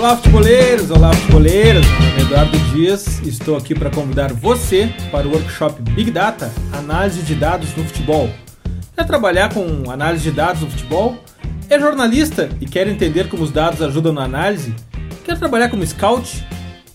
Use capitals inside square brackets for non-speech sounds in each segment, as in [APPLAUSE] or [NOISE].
Olá, futeboleiros! Olá, futeboleiras! É Eduardo Dias estou aqui para convidar você para o workshop Big Data Análise de Dados no Futebol. Quer trabalhar com análise de dados no futebol? É jornalista e quer entender como os dados ajudam na análise? Quer trabalhar como scout?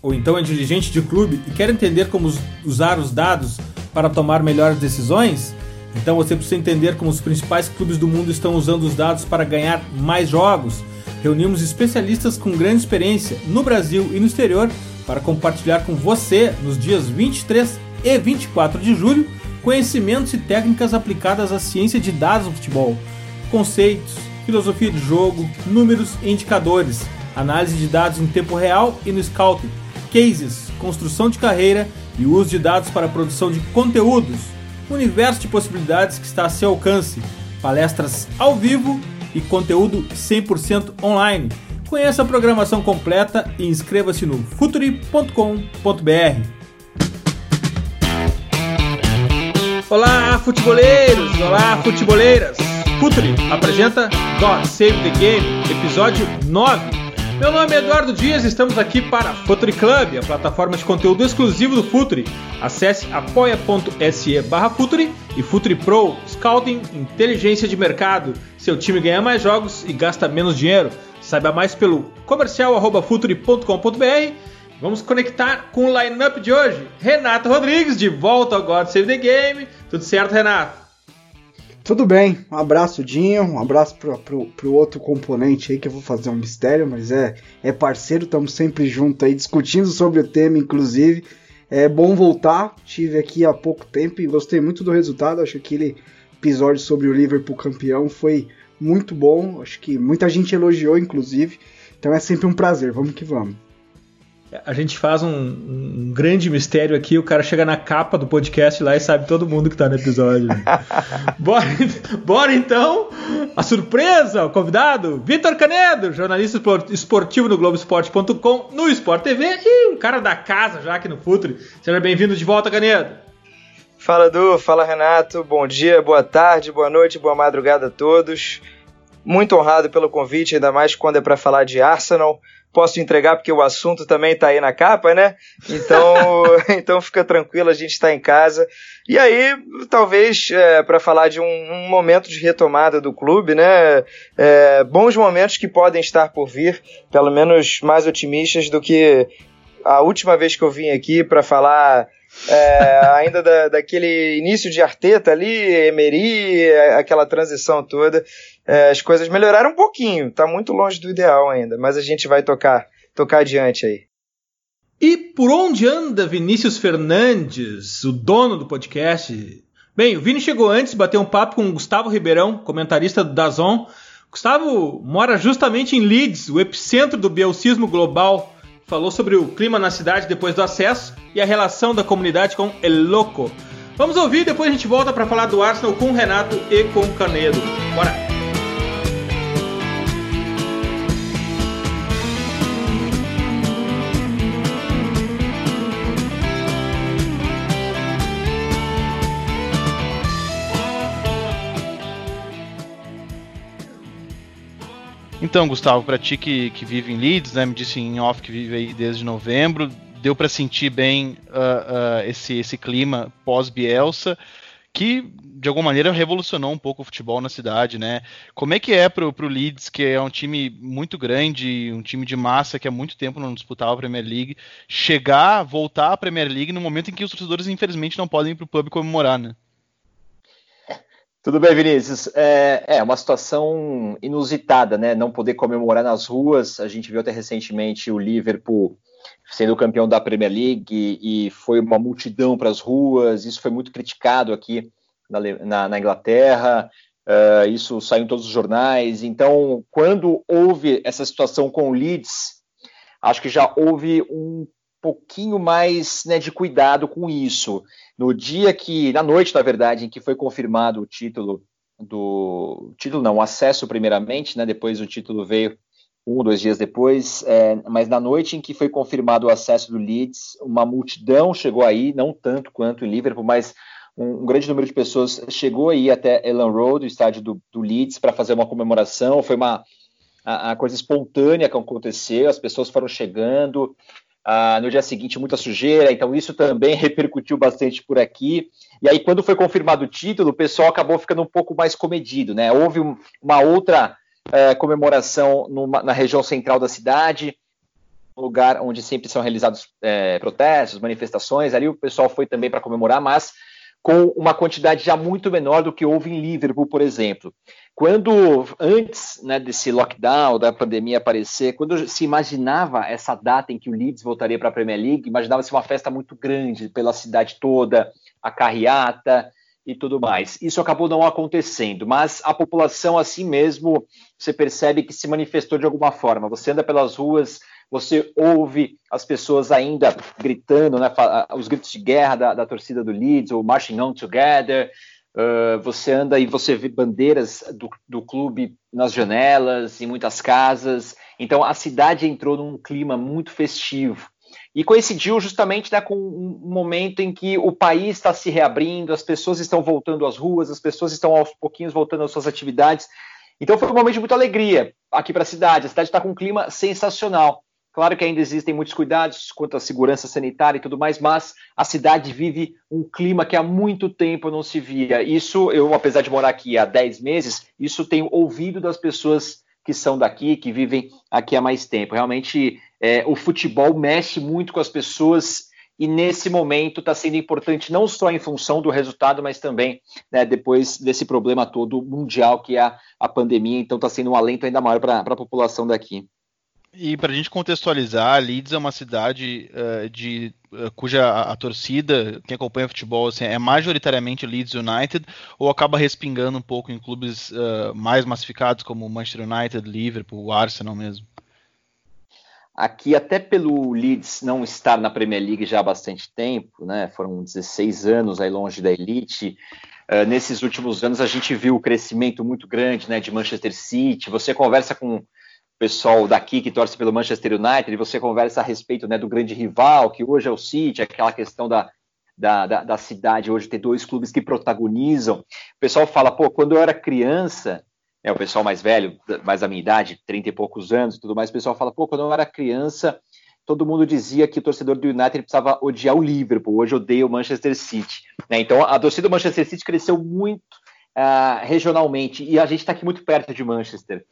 Ou então é dirigente de clube e quer entender como usar os dados para tomar melhores decisões? Então você precisa entender como os principais clubes do mundo estão usando os dados para ganhar mais jogos reunimos especialistas com grande experiência no Brasil e no exterior para compartilhar com você, nos dias 23 e 24 de julho, conhecimentos e técnicas aplicadas à ciência de dados no futebol, conceitos, filosofia de jogo, números e indicadores, análise de dados em tempo real e no scouting, cases, construção de carreira e uso de dados para a produção de conteúdos, universo de possibilidades que está a seu alcance, palestras ao vivo e conteúdo 100% online. Conheça a programação completa e inscreva-se no futuri.com.br. Olá, futeboleiros! Olá, futeboleiras! Futuri apresenta God Save the Game, episódio 9. Meu nome é Eduardo Dias e estamos aqui para Futuri Club, a plataforma de conteúdo exclusivo do Futuri. Acesse apoia.se barra Futuri e Futuri Pro, Scouting, Inteligência de Mercado. Seu time ganha mais jogos e gasta menos dinheiro. Saiba mais pelo comercial.futuri.com.br. Vamos conectar com o lineup de hoje. Renato Rodrigues, de volta ao God Save the Game. Tudo certo, Renato? Tudo bem, um abraço Dinho, um abraço pro, pro, pro, outro componente aí que eu vou fazer um mistério, mas é, é parceiro, estamos sempre juntos aí discutindo sobre o tema, inclusive. É bom voltar, tive aqui há pouco tempo e gostei muito do resultado, acho que aquele episódio sobre o Liverpool campeão foi muito bom, acho que muita gente elogiou, inclusive, então é sempre um prazer, vamos que vamos a gente faz um, um, grande mistério aqui, o cara chega na capa do podcast lá e sabe todo mundo que tá no episódio. [LAUGHS] bora, bora então, a surpresa, o convidado, Vitor Canedo, jornalista esportivo no Globoesporte.com, no Sport TV e um cara da casa já aqui no Futre. Seja bem-vindo de volta, Canedo. Fala, Du, fala, Renato, bom dia, boa tarde, boa noite, boa madrugada a todos. Muito honrado pelo convite, ainda mais quando é para falar de Arsenal posso entregar porque o assunto também está aí na capa, né? Então, [LAUGHS] [LAUGHS] então fica tranquilo, a gente está em casa. E aí, talvez é, para falar de um, um, momento de retomada do clube, né? É, bons momentos que podem estar por vir, pelo menos mais otimistas do que a última vez que eu vim aqui para falar é, ainda da, daquele início de Arteta ali, Emery, aquela transição toda é, as coisas melhoraram um pouquinho, tá muito longe do ideal ainda, mas a gente vai tocar, tocar adiante aí. E por onde anda Vinícius Fernandes, o dono do podcast? Bem, o Vini chegou antes, bateu um papo com o Gustavo Ribeirão, comentarista do Dazon. Gustavo mora justamente em Leeds, o epicentro do bielcismo global. Falou sobre o clima na cidade depois do acesso e a relação da comunidade com El Loco. Vamos ouvir, depois a gente volta para falar do Arsenal com o Renato e com o Canedo. Bora! Então, Gustavo, para ti que, que vive em Leeds, né, me disse em off que vive aí desde novembro, deu para sentir bem uh, uh, esse, esse clima pós-Bielsa, que de alguma maneira revolucionou um pouco o futebol na cidade, né? Como é que é pro, pro Leeds, que é um time muito grande, um time de massa que há muito tempo não disputava a Premier League, chegar, voltar à Premier League no momento em que os torcedores infelizmente não podem ir pro pub comemorar, né? Tudo bem, Vinícius. É, é, uma situação inusitada, né? Não poder comemorar nas ruas. A gente viu até recentemente o Liverpool sendo campeão da Premier League e, foi uma multidão para as ruas. Isso foi muito criticado aqui na, na, na Inglaterra. Uh, isso saiu em todos os jornais. Então, quando houve essa situação com o Leeds, acho que já houve um pouquinho mais né, de cuidado com isso. No dia que, na noite, na verdade, em que foi confirmado o título do título não, o acesso primeiramente, né? Depois o título veio um, dois dias depois, é, mas na noite em que foi confirmado o acesso do Leeds, uma multidão chegou aí, não tanto quanto em Liverpool, mas um, um grande número de pessoas chegou aí até Ellen Road, o estádio do, do Leeds, para fazer uma comemoração. Foi uma a, a coisa espontânea que aconteceu, as pessoas foram chegando, ah, no dia seguinte muita sujeira, então isso também [LAUGHS] repercutiu bastante por aqui. E aí, quando foi confirmado o título, o pessoal acabou ficando um pouco mais comedido, né? Houve um, uma outra é, comemoração numa, na região central da cidade, lugar onde sempre são realizados é, protestos, manifestações. Ali o pessoal foi também para comemorar, mas com uma quantidade já muito menor do que houve em Liverpool, por exemplo. Quando, antes né, desse lockdown, da pandemia aparecer, quando se imaginava essa data em que o Leeds voltaria para a Premier League, imaginava-se uma festa muito grande pela cidade toda, a carreata e tudo mais. Isso acabou não acontecendo, mas a população, assim mesmo, você percebe que se manifestou de alguma forma. Você anda pelas ruas, você ouve as pessoas ainda gritando, né, os gritos de guerra da, da torcida do Leeds, ou Marching On Together. Uh, você anda e você vê bandeiras do, do clube nas janelas, em muitas casas. Então a cidade entrou num clima muito festivo. E coincidiu justamente né, com um momento em que o país está se reabrindo, as pessoas estão voltando às ruas, as pessoas estão aos pouquinhos voltando às suas atividades. Então foi um momento de muita alegria aqui para a cidade. A cidade está com um clima sensacional. Claro que ainda existem muitos cuidados quanto à segurança sanitária e tudo mais, mas a cidade vive um clima que há muito tempo não se via. Isso, eu, apesar de morar aqui há 10 meses, isso tenho ouvido das pessoas que são daqui, que vivem aqui há mais tempo. Realmente, é, o futebol mexe muito com as pessoas e nesse momento está sendo importante não só em função do resultado, mas também né, depois desse problema todo mundial que é a, a pandemia. Então está sendo um alento ainda maior para a população daqui. E para a gente contextualizar, Leeds é uma cidade uh, de, uh, cuja a, a, torcida, quem acompanha futebol, assim, é majoritariamente Leeds United, ou acaba respingando um pouco em clubes uh, mais massificados como Manchester United, Liverpool, Arsenal mesmo? Aqui, até pelo Leeds não estar na Premier League já há bastante tempo, né, foram 16 anos aí longe da elite, nesses últimos anos a gente viu o crescimento muito grande né, de Manchester City, você conversa com pessoal daqui que torce pelo Manchester United, e você conversa a respeito né, do grande rival, que hoje é o City, aquela questão da, da, da, da, cidade hoje ter dois clubes que protagonizam. O pessoal fala, pô, quando eu era criança, é o pessoal mais velho, mais da minha idade, 30 e poucos anos e tudo mais, o pessoal fala, pô, quando eu era criança, todo mundo dizia que o torcedor do United precisava odiar o Liverpool, hoje odeia o Manchester City. Né? Então a torcida do Manchester City cresceu muito uh, regionalmente, e a gente está aqui muito perto de Manchester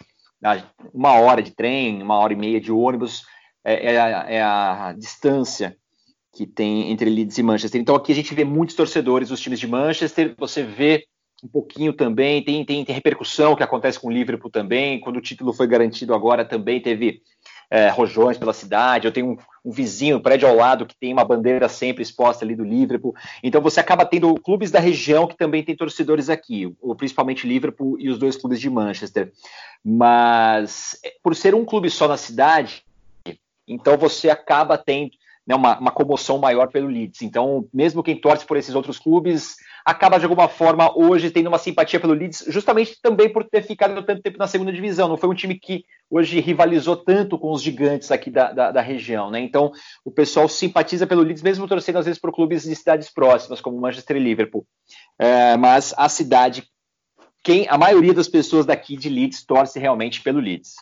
uma hora de trem, uma hora e meia de ônibus, é, é, a, é, a, distância que tem entre Leeds e Manchester. Então aqui a gente vê muitos torcedores dos times de Manchester, você vê um pouquinho também, tem, tem, tem repercussão que acontece com o Liverpool também, quando o título foi garantido agora também teve é, rojões pela cidade, eu tenho um, um vizinho, um prédio ao lado, que tem uma bandeira sempre exposta ali do Liverpool. Então você acaba tendo clubes da região que também tem torcedores aqui, principalmente Liverpool e os dois clubes de Manchester. Mas é, por ser um clube só na cidade, então você acaba tendo né, uma, uma comoção maior pelo Leeds. Então, mesmo quem torce por esses outros clubes acaba de alguma forma hoje tendo uma simpatia pelo Leeds, justamente também por ter ficado tanto tempo na segunda divisão. Não foi um time que hoje rivalizou tanto com os gigantes aqui da, da, da região, né? Então o pessoal simpatiza pelo Leeds, mesmo torcendo às vezes por clubes de cidades próximas, como Manchester e Liverpool. É, mas a cidade, quem a maioria das pessoas daqui de Leeds torce realmente pelo Leeds.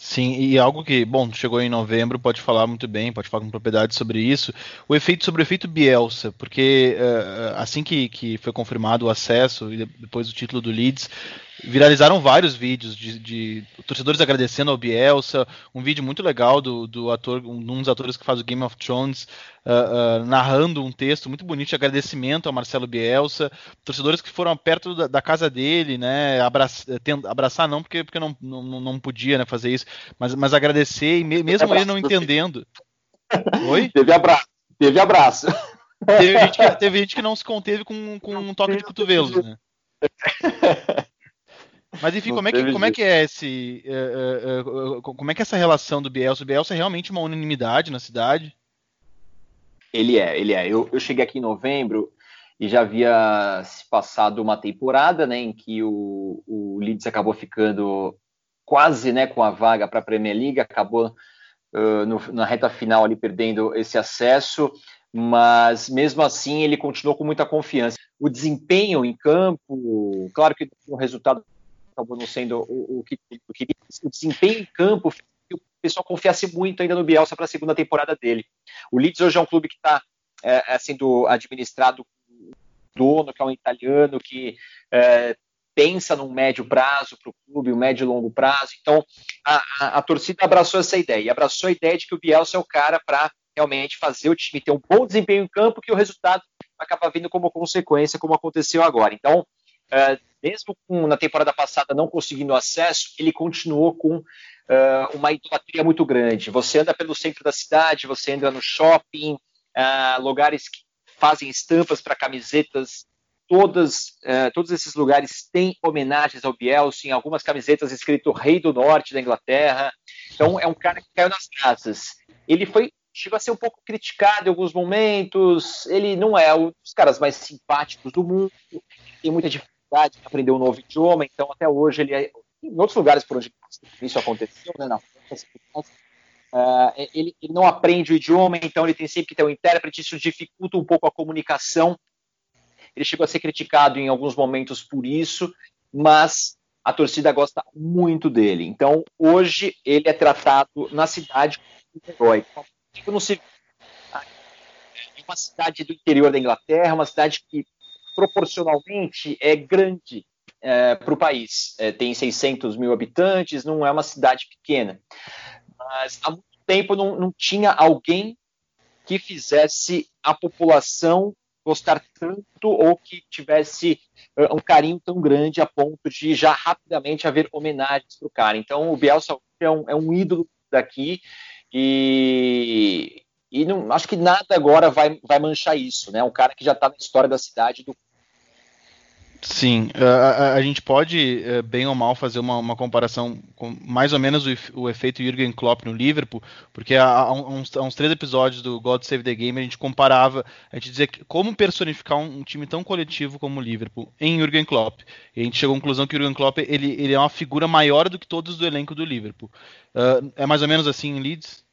Sim, e algo que, bom, chegou em novembro, pode falar muito bem, pode falar com propriedade sobre isso. O efeito sobre o efeito Bielsa, porque uh, assim que, que foi confirmado o acesso e depois o título do Leeds, viralizaram vários vídeos de, de, torcedores agradecendo ao Bielsa, um vídeo muito legal do, do ator, um, dos atores que faz o Game of Thrones, uh, uh, narrando um texto muito bonito de agradecimento ao Marcelo Bielsa, torcedores que foram perto da, da casa dele, né, abraçar, abraçar não, porque, porque não, não, não podia né, fazer isso, mas, mas agradecer, e me, mesmo ele não entendendo. Oi? Teve abraço. Teve abraço. Teve gente que, teve gente que não se conteve com, com um toque de cotovelos, né? Mas enfim, como é, que, como é que é esse. Uh, uh, uh, como é que é essa relação do Bielsa? O Bielsa é realmente uma unanimidade na cidade? Ele é, ele é. Eu, eu cheguei aqui em novembro e já havia se passado uma temporada, né, em que o, o Leeds acabou ficando quase, né, com a vaga para a Premier League, acabou no, na reta final ali perdendo esse acesso, mas mesmo assim ele continuou com muita confiança. O desempenho em campo, claro que o resultado acabou não sendo o, o, que, o que o desempenho em campo que o pessoal confiasse muito ainda no Bielsa para a segunda temporada dele. O Leeds hoje é um clube que está é, é, sendo administrado dono, que é um italiano, que é, pensa num médio prazo para o clube, um médio e longo prazo. Então, a, a, a, torcida abraçou essa ideia, e abraçou a ideia de que o Bielsa é o cara para realmente fazer o time ter um bom desempenho em campo, que o resultado acaba vindo como consequência, como aconteceu agora. Então, é, mesmo com, na temporada passada não conseguindo acesso, ele continuou com uh, uma idolatria muito grande. Você anda pelo centro da cidade, você anda no shopping, uh, lugares que fazem estampas para camisetas. Todas, uh, todos esses lugares têm homenagens ao Bielsa, em algumas camisetas escrito Rei do Norte da Inglaterra. Então é um cara que caiu nas graças. Ele foi chegou a ser um pouco criticado em alguns momentos. Ele não é um dos caras mais simpáticos do mundo, tem muita dificuldade em aprender um novo idioma, então até hoje ele é. Em outros lugares por onde isso aconteceu, né, na França, Uh, ele, ele, não aprende o idioma, então ele tem sempre que ter um intérprete, isso dificulta um pouco a comunicação. Ele chegou a ser criticado em alguns momentos por isso, mas a torcida gosta muito dele. Então, hoje, ele é tratado na cidade como um herói. É uma cidade do interior da Inglaterra, uma cidade que proporcionalmente é grande é, para o país. É, tem 600 mil habitantes, não é uma cidade pequena mas há muito tempo não, não tinha alguém que fizesse a população gostar tanto ou que tivesse uh, um carinho tão grande a ponto de já rapidamente haver homenagens para o cara. Então o Bielsa é um, é um ídolo daqui e, e não, acho que nada agora vai, vai manchar isso, né? Um cara que já está na história da cidade do Sim, a, a, gente pode, eh, bem ou mal, fazer uma, uma comparação com mais ou menos o, o, efeito Jürgen Klopp no Liverpool, porque há, há, uns, há, uns, três episódios do God Save the Game a gente comparava, a gente dizia como personificar um, um, time tão coletivo como o Liverpool em Jürgen Klopp. E a gente chegou à conclusão que o Jürgen Klopp ele, ele é uma figura maior do que todos do elenco do Liverpool. Uh, é mais ou menos assim em Leeds?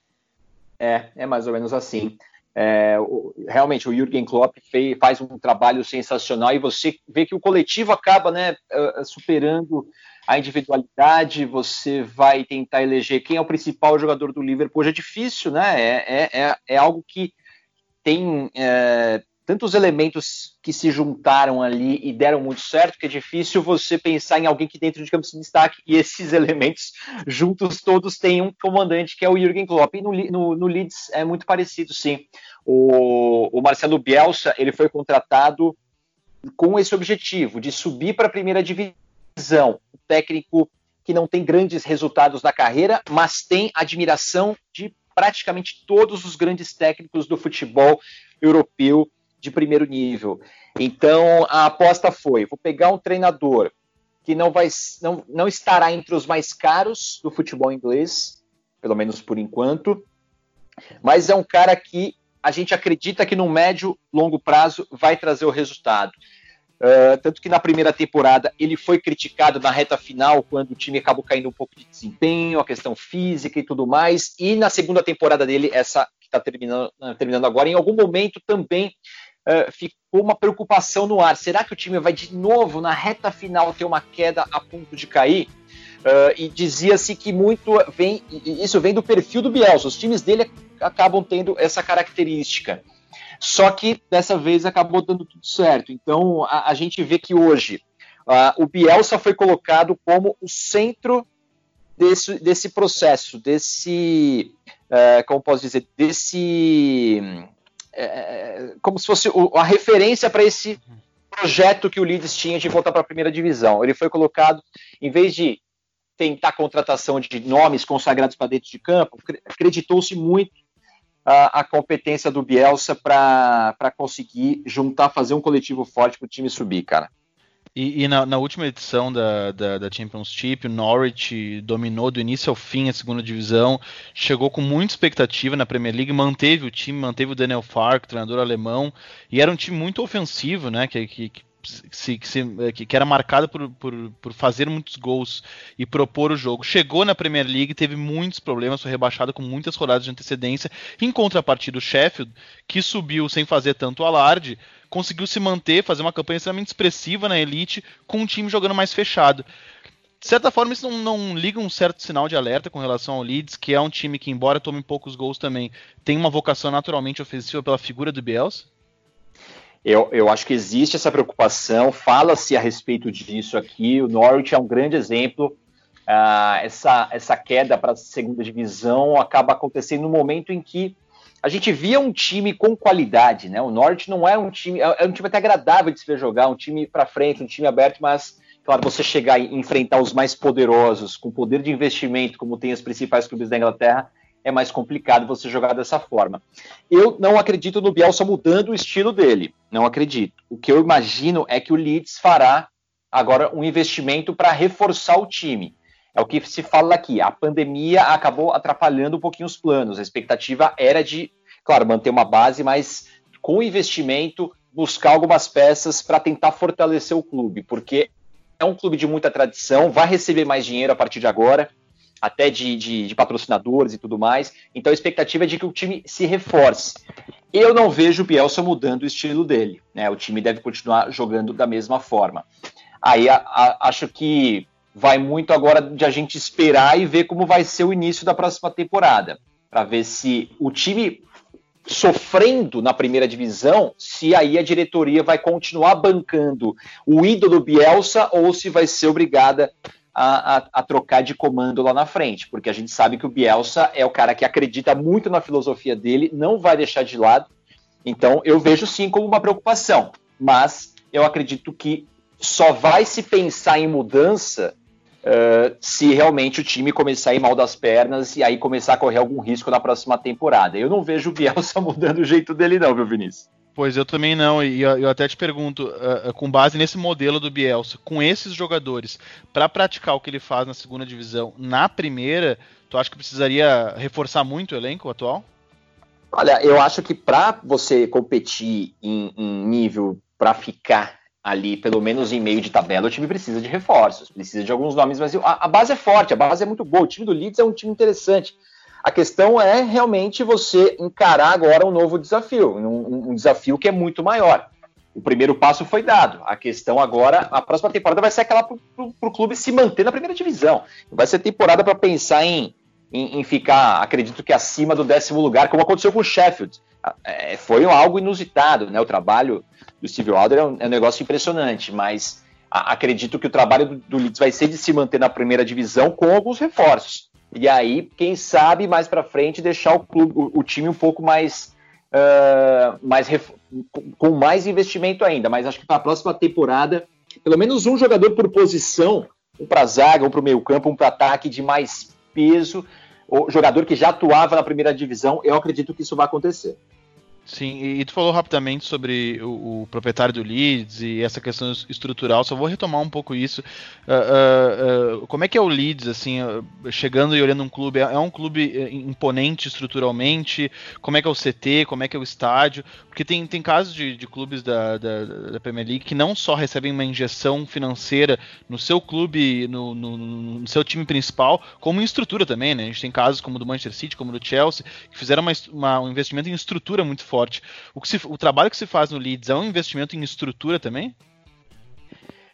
É, é mais ou menos assim. É, realmente, o Jürgen Klopp fez, faz um trabalho sensacional e você vê que o coletivo acaba né, superando a individualidade, você vai tentar eleger quem é o principal jogador do Liverpool. Hoje é difícil, né? É, é, é, é algo que tem é, tantos elementos que se juntaram ali e deram muito certo que é difícil você pensar em alguém que dentro de campo se destaque. E esses [LAUGHS] elementos juntos todos têm um comandante que é o Jürgen Klopp. E no, no, no Leeds é muito parecido sim. O, o Marcelo Bielsa ele foi contratado com esse objetivo de subir para a primeira divisão. Um técnico que não tem grandes resultados na carreira mas tem admiração de praticamente todos os grandes técnicos do futebol europeu de primeiro nível. Então a aposta foi: vou pegar um treinador que não vai não, não estará entre os mais caros do futebol inglês, pelo menos por enquanto, mas é um cara que a gente acredita que no médio longo prazo vai trazer o resultado. Uh, tanto que na primeira temporada ele foi criticado na reta final, quando o time acabou caindo um pouco de desempenho, a questão física e tudo mais. E na segunda temporada dele, essa que está terminando, terminando agora, em algum momento também uh, ficou uma preocupação no ar. Será que o time vai de novo, na reta final, ter uma queda a ponto de cair? Uh, e dizia-se que muito vem, isso vem do perfil do Bielsa. Os times dele acabam tendo essa característica. Só que dessa vez acabou dando tudo certo. Então a, a gente vê que hoje uh, o Bielsa foi colocado como o centro desse, desse processo, desse, uh, como posso dizer, desse é, como se fosse a referência para esse projeto que o Leeds tinha de voltar para a primeira divisão. Ele foi colocado, em vez de tentar contratação de nomes consagrados para dentro de campo, acreditou-se muito a, a, competência do Bielsa para conseguir juntar, fazer um coletivo forte para o time subir, cara. E, e na, na, última edição da, da, da, Championship, o Norwich dominou do início ao fim a segunda divisão, chegou com muita expectativa na Premier League, manteve o time, manteve o Daniel Fark, treinador alemão, e era um time muito ofensivo, né? Que, que, que se, que, que, era marcado por, por, por, fazer muitos gols e propor o jogo. Chegou na Premier League, teve muitos problemas, foi rebaixado com muitas rodadas de antecedência. Em contrapartida, o Sheffield, que subiu sem fazer tanto alarde, conseguiu se manter, fazer uma campanha extremamente expressiva na elite, com um time jogando mais fechado. De certa forma, isso não, não, liga um certo sinal de alerta com relação ao Leeds, que é um time que, embora tome poucos gols também, tem uma vocação naturalmente ofensiva pela figura do Bielsa? Eu, eu acho que existe essa preocupação, fala-se a respeito disso aqui. O Norwich é um grande exemplo. Uh, essa, essa queda para a segunda divisão acaba acontecendo no momento em que a gente via um time com qualidade, né? O Norwich não é um time, é, é um time até agradável de se ver jogar, um time para frente, um time aberto, mas claro, você chegar e enfrentar os mais poderosos, com poder de investimento, como tem os principais clubes da Inglaterra, é mais complicado você jogar dessa forma. Eu não acredito no Bielsa mudando o estilo dele, não acredito. O que eu imagino é que o Leeds fará agora um investimento para reforçar o time. É o que se fala aqui. A pandemia acabou atrapalhando um pouquinho os planos. A expectativa era de, claro, manter uma base, mas com investimento, buscar algumas peças para tentar fortalecer o clube, porque é um clube de muita tradição, vai receber mais dinheiro a partir de agora, até de, de, de, patrocinadores e tudo mais. Então a expectativa é de que o time se reforce. Eu não vejo o Bielsa mudando o estilo dele. Né? O time deve continuar jogando da mesma forma. Aí a, a, acho que vai muito agora de a gente esperar e ver como vai ser o início da próxima temporada. Para ver se o time sofrendo na primeira divisão, se aí a diretoria vai continuar bancando o ídolo Bielsa ou se vai ser obrigada a, a, a, trocar de comando lá na frente, porque a gente sabe que o Bielsa é o cara que acredita muito na filosofia dele, não vai deixar de lado. Então eu vejo sim como uma preocupação, mas eu acredito que só vai se pensar em mudança uh, se realmente o time começar a ir mal das pernas e aí começar a correr algum risco na próxima temporada. Eu não vejo o Bielsa [LAUGHS] mudando o jeito dele, não, viu, Vinícius? Pois eu também não, e eu até te pergunto, uh, com base nesse modelo do Bielsa, com esses jogadores, para praticar o que ele faz na segunda divisão, na primeira, tu acha que precisaria reforçar muito o elenco atual? Olha, eu acho que para você competir em, em nível para ficar ali, pelo menos em meio de tabela, o time precisa de reforços, precisa de alguns nomes, mas a, a, base é forte, a base é muito boa. O time do Leeds é um time interessante. A questão é realmente você encarar agora um novo desafio, um, um desafio que é muito maior. O primeiro passo foi dado. A questão agora, a próxima temporada vai ser aquela para o clube se manter na primeira divisão. Vai ser temporada para pensar em, em, em, ficar, acredito que acima do décimo lugar, como aconteceu com o Sheffield. É, foi algo inusitado, né? O trabalho do Steve Wilder é um, é um negócio impressionante, mas a, acredito que o trabalho do, do, Leeds vai ser de se manter na primeira divisão com alguns reforços. E aí, quem sabe mais para frente deixar o, clube, o, o, time um pouco mais, uh, mais com mais investimento ainda. Mas acho que para a próxima temporada, pelo menos um jogador por posição, um para zaga, um para o meio campo, um para ataque de mais peso, o jogador que já atuava na primeira divisão, eu acredito que isso vai acontecer. Sim, e, tu falou rapidamente sobre o, o, proprietário do Leeds e essa questão estrutural, só vou retomar um pouco isso. Uh, uh, uh, como é que é o Leeds, assim, chegando e olhando um clube? É, é um clube eh, imponente estruturalmente? Como é que é o CT? Como é que é o estádio? Porque tem, tem casos de, de clubes da, da, da, Premier League que não só recebem uma injeção financeira no seu clube, no, no, no, seu time principal, como em estrutura também, né? A gente tem casos como do Manchester City, como do Chelsea, que fizeram uma, uma, um investimento em estrutura muito forte forte. O, se, o trabalho que se faz no Leeds é um investimento em estrutura também?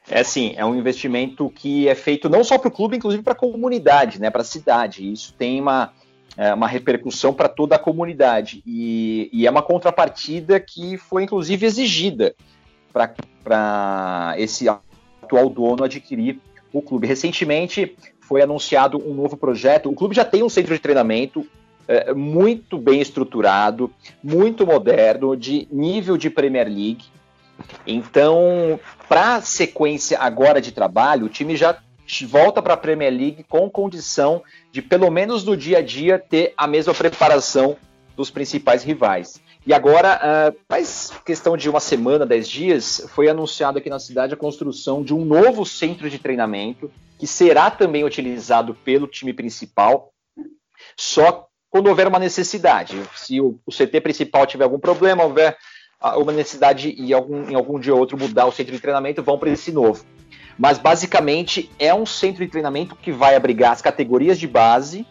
É sim, é um investimento que é feito não só para o clube, inclusive para a comunidade, né, para a cidade. Isso tem uma, é, uma repercussão para toda a comunidade. E, e, é uma contrapartida que foi inclusive exigida para esse atual dono adquirir o clube. Recentemente foi anunciado um novo projeto. O clube já tem um centro de treinamento, é, muito bem estruturado, muito moderno, de nível de Premier League. Então, para a sequência agora de trabalho, o time já volta para a Premier League com condição de, pelo menos no dia a dia, ter a mesma preparação dos principais rivais. E agora, uh, faz questão de uma semana, dez dias, foi anunciado aqui na cidade a construção de um novo centro de treinamento que será também utilizado pelo time principal, só quando houver uma necessidade. Se o, o CT principal tiver algum problema, houver uma necessidade em algum, em algum dia ou outro mudar o centro de treinamento, vão para esse novo. Mas basicamente é um centro de treinamento que vai abrigar as categorias de base,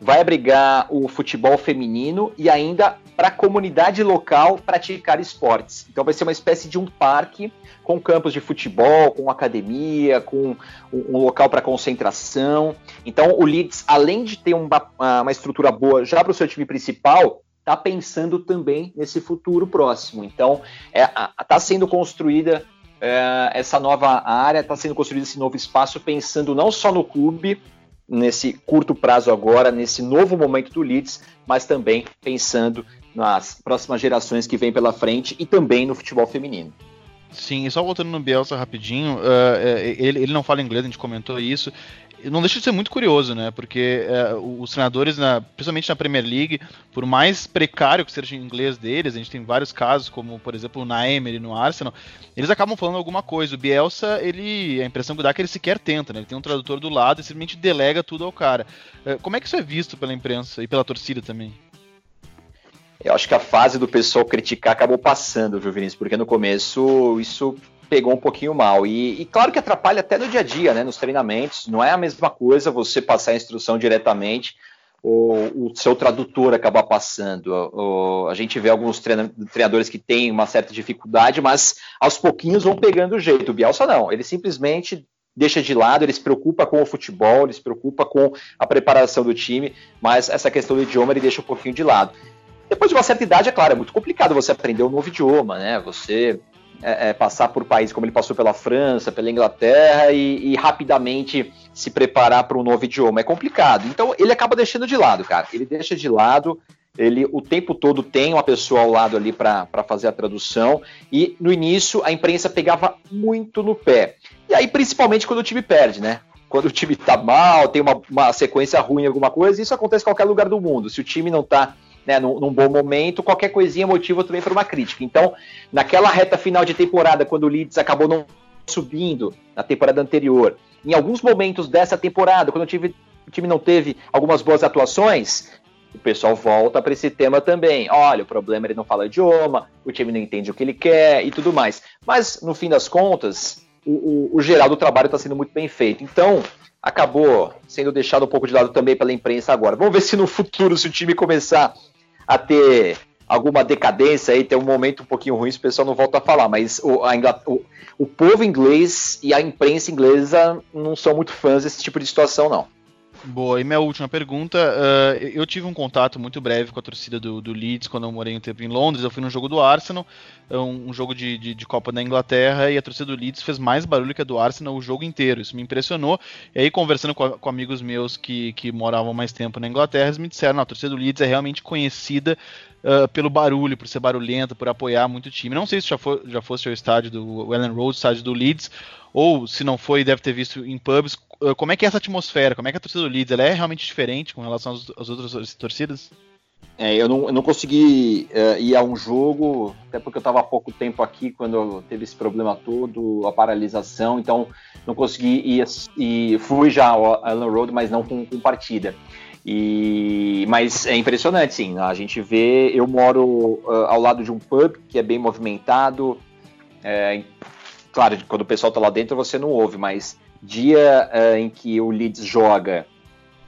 vai abrigar o futebol feminino e ainda para a comunidade local praticar esportes. Então vai ser uma espécie de um parque com campos de futebol, com academia, com um, local para concentração. Então o Leeds, além de ter uma, uma estrutura boa já para o seu time principal, está pensando também nesse futuro próximo. Então está é, tá sendo construída é, essa nova área, está sendo construído esse novo espaço pensando não só no clube, nesse curto prazo agora, nesse novo momento do Leeds, mas também pensando nas próximas gerações que vêm pela frente e também no futebol feminino. Sim, e só voltando no Bielsa rapidinho, uh, ele, ele não fala inglês, a gente comentou isso. Não deixa de ser muito curioso, né? Porque uh, os treinadores, na, principalmente na Premier League, por mais precário que seja o inglês deles, a gente tem vários casos, como por exemplo o Naemer no Arsenal, eles acabam falando alguma coisa. O Bielsa, ele, a impressão que dá é que ele sequer tenta, né? Ele tem um tradutor do lado e simplesmente delega tudo ao cara. Uh, como é que isso é visto pela imprensa e pela torcida também? Eu acho que a fase do pessoal criticar acabou passando, viu, Vinícius? Porque no começo isso pegou um pouquinho mal. E, e, claro que atrapalha até no dia a dia, né? Nos treinamentos. Não é a mesma coisa você passar a instrução diretamente ou o seu tradutor acabar passando. O, a gente vê alguns treinadores que têm uma certa dificuldade, mas aos pouquinhos vão pegando o jeito. O Bielsa não, ele simplesmente deixa de lado, ele se preocupa com o futebol, ele se preocupa com a preparação do time, mas essa questão do idioma ele deixa um pouquinho de lado. Depois de uma certa idade, é claro, é muito complicado você aprender um novo idioma, né? Você é, é, passar por países como ele passou pela França, pela Inglaterra e, e rapidamente se preparar para um novo idioma. É complicado. Então ele acaba deixando de lado, cara. Ele deixa de lado. Ele o tempo todo tem uma pessoa ao lado ali para fazer a tradução. E no início a imprensa pegava muito no pé. E aí, principalmente quando o time perde, né? Quando o time tá mal, tem uma, uma sequência ruim, alguma coisa, isso acontece em qualquer lugar do mundo. Se o time não tá né, num, num, bom momento, qualquer coisinha motiva também para uma crítica. Então, naquela reta final de temporada, quando o Leeds acabou não subindo na temporada anterior, em alguns momentos dessa temporada, quando o time, o time não teve algumas boas atuações, o pessoal volta para esse tema também. Olha, o problema é ele não fala idioma, o time não entende o que ele quer e tudo mais. Mas, no fim das contas, o, o, o geral do trabalho está sendo muito bem feito. Então, acabou sendo deixado um pouco de lado também pela imprensa agora. Vamos ver se no futuro, se o time começar a ter alguma decadência aí, ter um momento um pouquinho ruim, o pessoal não volta a falar, mas o, a o, o povo inglês e a imprensa inglesa não são muito fãs desse tipo de situação, não. Boa, e minha última pergunta. Uh, eu tive um contato muito breve com a torcida do, do, Leeds quando eu morei um tempo em Londres. Eu fui num jogo do Arsenal, é um, um jogo de, de, de, Copa da Inglaterra, e a torcida do Leeds fez mais barulho que a do Arsenal o jogo inteiro. Isso me impressionou. E aí, conversando com, com amigos meus que, que moravam mais tempo na Inglaterra, eles me disseram: a torcida do Leeds é realmente conhecida uh, pelo barulho, por ser barulhenta, por apoiar muito o time. Não sei se já, for, já fosse ao estádio do Ellen Road, estádio do Leeds, ou se não foi, deve ter visto em pubs. Uh, como é que é essa atmosfera? Como é que a torcida do Leeds ela é realmente diferente com relação às, às outras torcidas? É, eu, não, eu não consegui uh, ir a um jogo, até porque eu estava há pouco tempo aqui quando teve esse problema todo, a paralisação, então não consegui ir e fui já ao Ellen Road, mas não com, com partida. E, mas é impressionante, sim. A gente vê. Eu moro uh, ao lado de um pub que é bem movimentado. É, claro, quando o pessoal está lá dentro você não ouve, mas dia uh, em que o Leeds joga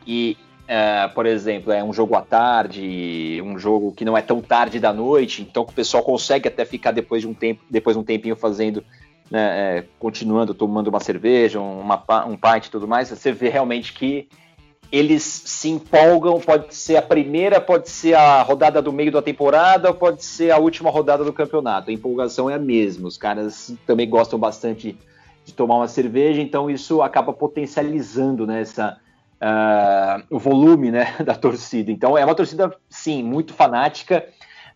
e, uh, por exemplo, é um jogo à tarde, um jogo que não é tão tarde da noite, então o pessoal consegue até ficar depois de um tempo, depois de um tempinho fazendo né, é, continuando tomando uma cerveja, uma, um pint e tudo mais, você vê realmente que eles se empolgam, pode ser a primeira, pode ser a rodada do meio da temporada, pode ser a última rodada do campeonato. A empolgação é a mesma. Os caras também gostam bastante de tomar uma cerveja, então isso acaba potencializando né, essa, uh, o volume né, [LAUGHS] da torcida. Então é uma torcida, sim, muito fanática.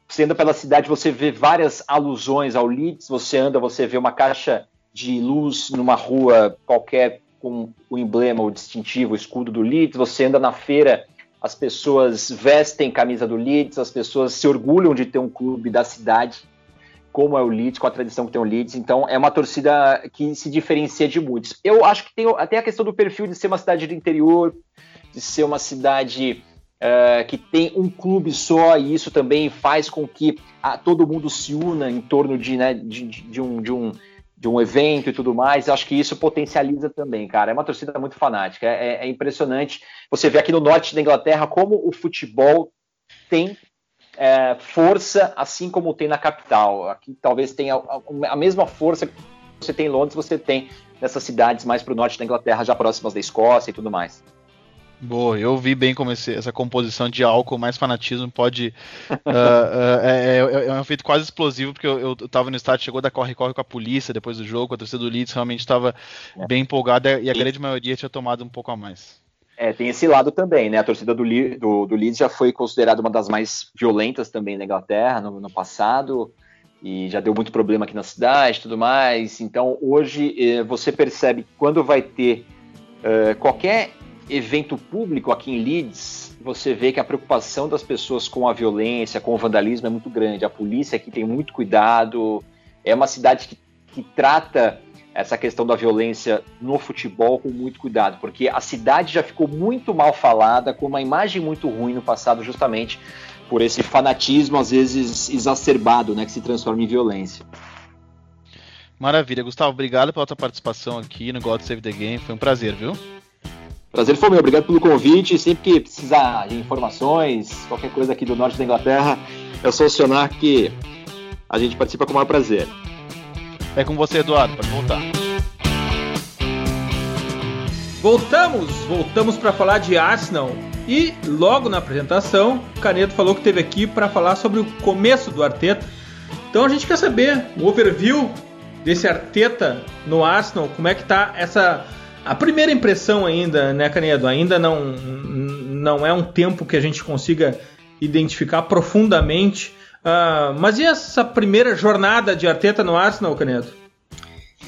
Você anda pela cidade, você vê várias alusões ao Leeds, você anda, você vê uma caixa de luz numa rua qualquer com o emblema, o distintivo, o escudo do Leeds, você anda na feira, as pessoas vestem camisa do Leeds, as pessoas se orgulham de ter um clube da cidade, como é o Leeds, com a tradição que tem o Leeds, então é uma torcida que se diferencia de muitos. Eu acho que tem até a questão do perfil de ser uma cidade do interior, de ser uma cidade uh, que tem um clube só, e isso também faz com que a, todo mundo se una em torno de, né, de, de, um, de um de um evento e tudo mais, acho que isso potencializa também, cara. É uma torcida muito fanática, é, é impressionante. Você vê aqui no norte da Inglaterra como o futebol tem é, força, assim como tem na capital. Aqui talvez tenha a mesma força que você tem em Londres, você tem nessas cidades mais para o norte da Inglaterra, já próximas da Escócia e tudo mais. Boa, eu vi bem como esse, essa composição de álcool mais fanatismo pode. uh, [LAUGHS] uh, é, é, é, um efeito quase explosivo, porque eu, eu, tava no estádio, chegou da corre-corre com a polícia depois do jogo, a torcida do Leeds realmente estava é. bem empolgada e a grande maioria tinha tomado um pouco a mais. É, tem esse lado também, né? A torcida do, do, do Leeds já foi considerada uma das mais violentas também na Inglaterra no, no passado e já deu muito problema aqui na cidade e tudo mais. Então hoje eh, você percebe quando vai ter eh, qualquer evento público aqui em Leeds, você vê que a preocupação das pessoas com a violência, com o vandalismo é muito grande. A polícia aqui tem muito cuidado. É uma cidade que, que trata essa questão da violência no futebol com muito cuidado, porque a cidade já ficou muito mal falada, com uma imagem muito ruim no passado, justamente por esse fanatismo às vezes exacerbado, né, que se transforma em violência. Maravilha, Gustavo, obrigado pela tua participação aqui no God Save the Game, foi um prazer, viu? Prazer foi meu, obrigado pelo convite. Sempre que precisar de informações, qualquer coisa aqui do norte da Inglaterra, é só acionar que a gente participa com o maior prazer. É com você, Eduardo, pode voltar. Voltamos, voltamos para falar de Arsenal. E logo na apresentação, Caneto falou que teve aqui para falar sobre o começo do Arteta. Então a gente quer saber o overview desse Arteta no Arsenal, como é que tá essa a primeira impressão ainda, né, Canedo? Ainda não, não é um tempo que a gente consiga identificar profundamente. Uh, mas e essa primeira jornada de Arteta no Arsenal, Canedo?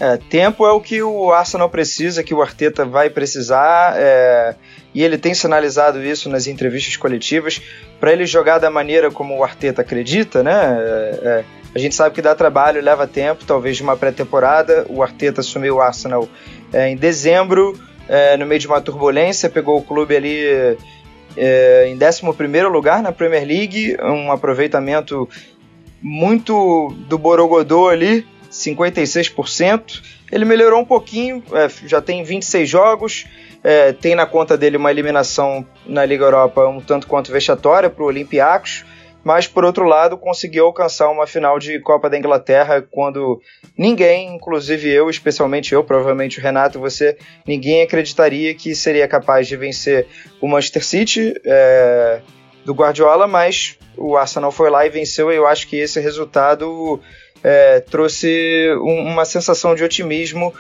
É, tempo é o que o Arsenal precisa, que o Arteta vai precisar, é, e ele tem sinalizado isso nas entrevistas coletivas, para ele jogar da maneira como o Arteta acredita, né? É, é, a gente sabe que dá trabalho, leva tempo, talvez de uma pré-temporada. O Arteta assumiu o Arsenal é, em dezembro, é, no meio de uma turbulência, pegou o clube ali é, em 11 lugar na Premier League, um aproveitamento muito do Borogodô ali, 56%. Ele melhorou um pouquinho, já tem 26 jogos, tem na conta dele uma eliminação na Liga Europa um tanto quanto vexatória para o Olympiacos mas por outro lado conseguiu alcançar uma final de Copa da Inglaterra quando ninguém, inclusive eu, especialmente eu, provavelmente o Renato, você, ninguém acreditaria que seria capaz de vencer o Manchester City é, do Guardiola, mas o Arsenal foi lá e venceu e eu acho que esse resultado é, trouxe um, uma sensação de otimismo,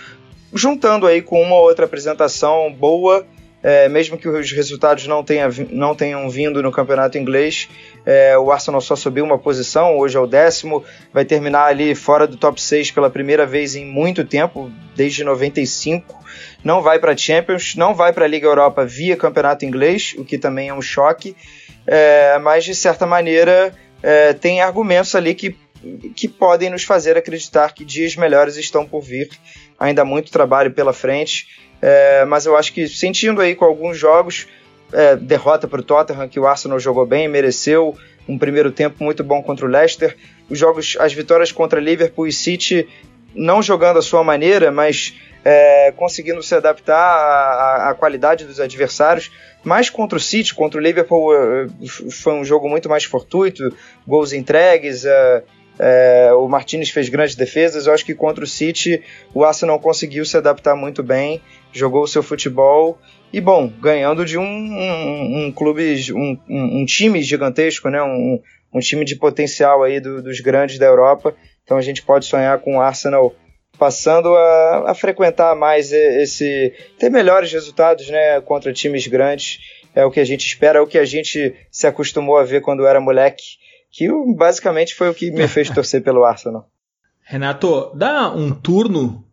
juntando aí com uma outra apresentação boa é, mesmo que os resultados não, tenha, não tenham vindo no campeonato inglês, é, o Arsenal só subiu uma posição, hoje é o décimo, vai terminar ali fora do top 6 pela primeira vez em muito tempo, desde 95. Não vai para Champions, não vai para a Liga Europa via campeonato inglês, o que também é um choque, é, mas de certa maneira é, tem argumentos ali que, que podem nos fazer acreditar que dias melhores estão por vir. Ainda muito trabalho pela frente. É, mas eu acho que sentindo aí com alguns jogos, é, derrota para o Tottenham, que o Arsenal jogou bem, mereceu um primeiro tempo muito bom contra o Leicester. Os jogos, as vitórias contra Liverpool e City, não jogando a sua maneira, mas é, conseguindo se adaptar à, à, qualidade dos adversários. Mas contra o City, contra o Liverpool, é, foi um jogo muito mais fortuito, gols entregues. É, é, o Martinez fez grandes defesas. Eu acho que contra o City o Arsenal conseguiu se adaptar muito bem jogou o seu futebol e, bom, ganhando de um, um, um clube, um, um, time gigantesco, né? um, um time de potencial aí do, dos grandes da Europa. Então a gente pode sonhar com o Arsenal passando a, a, frequentar mais esse. ter melhores resultados né, contra times grandes. É o que a gente espera, é o que a gente se acostumou a ver quando era moleque, que basicamente foi o que me fez torcer pelo Arsenal. Renato, dá um turno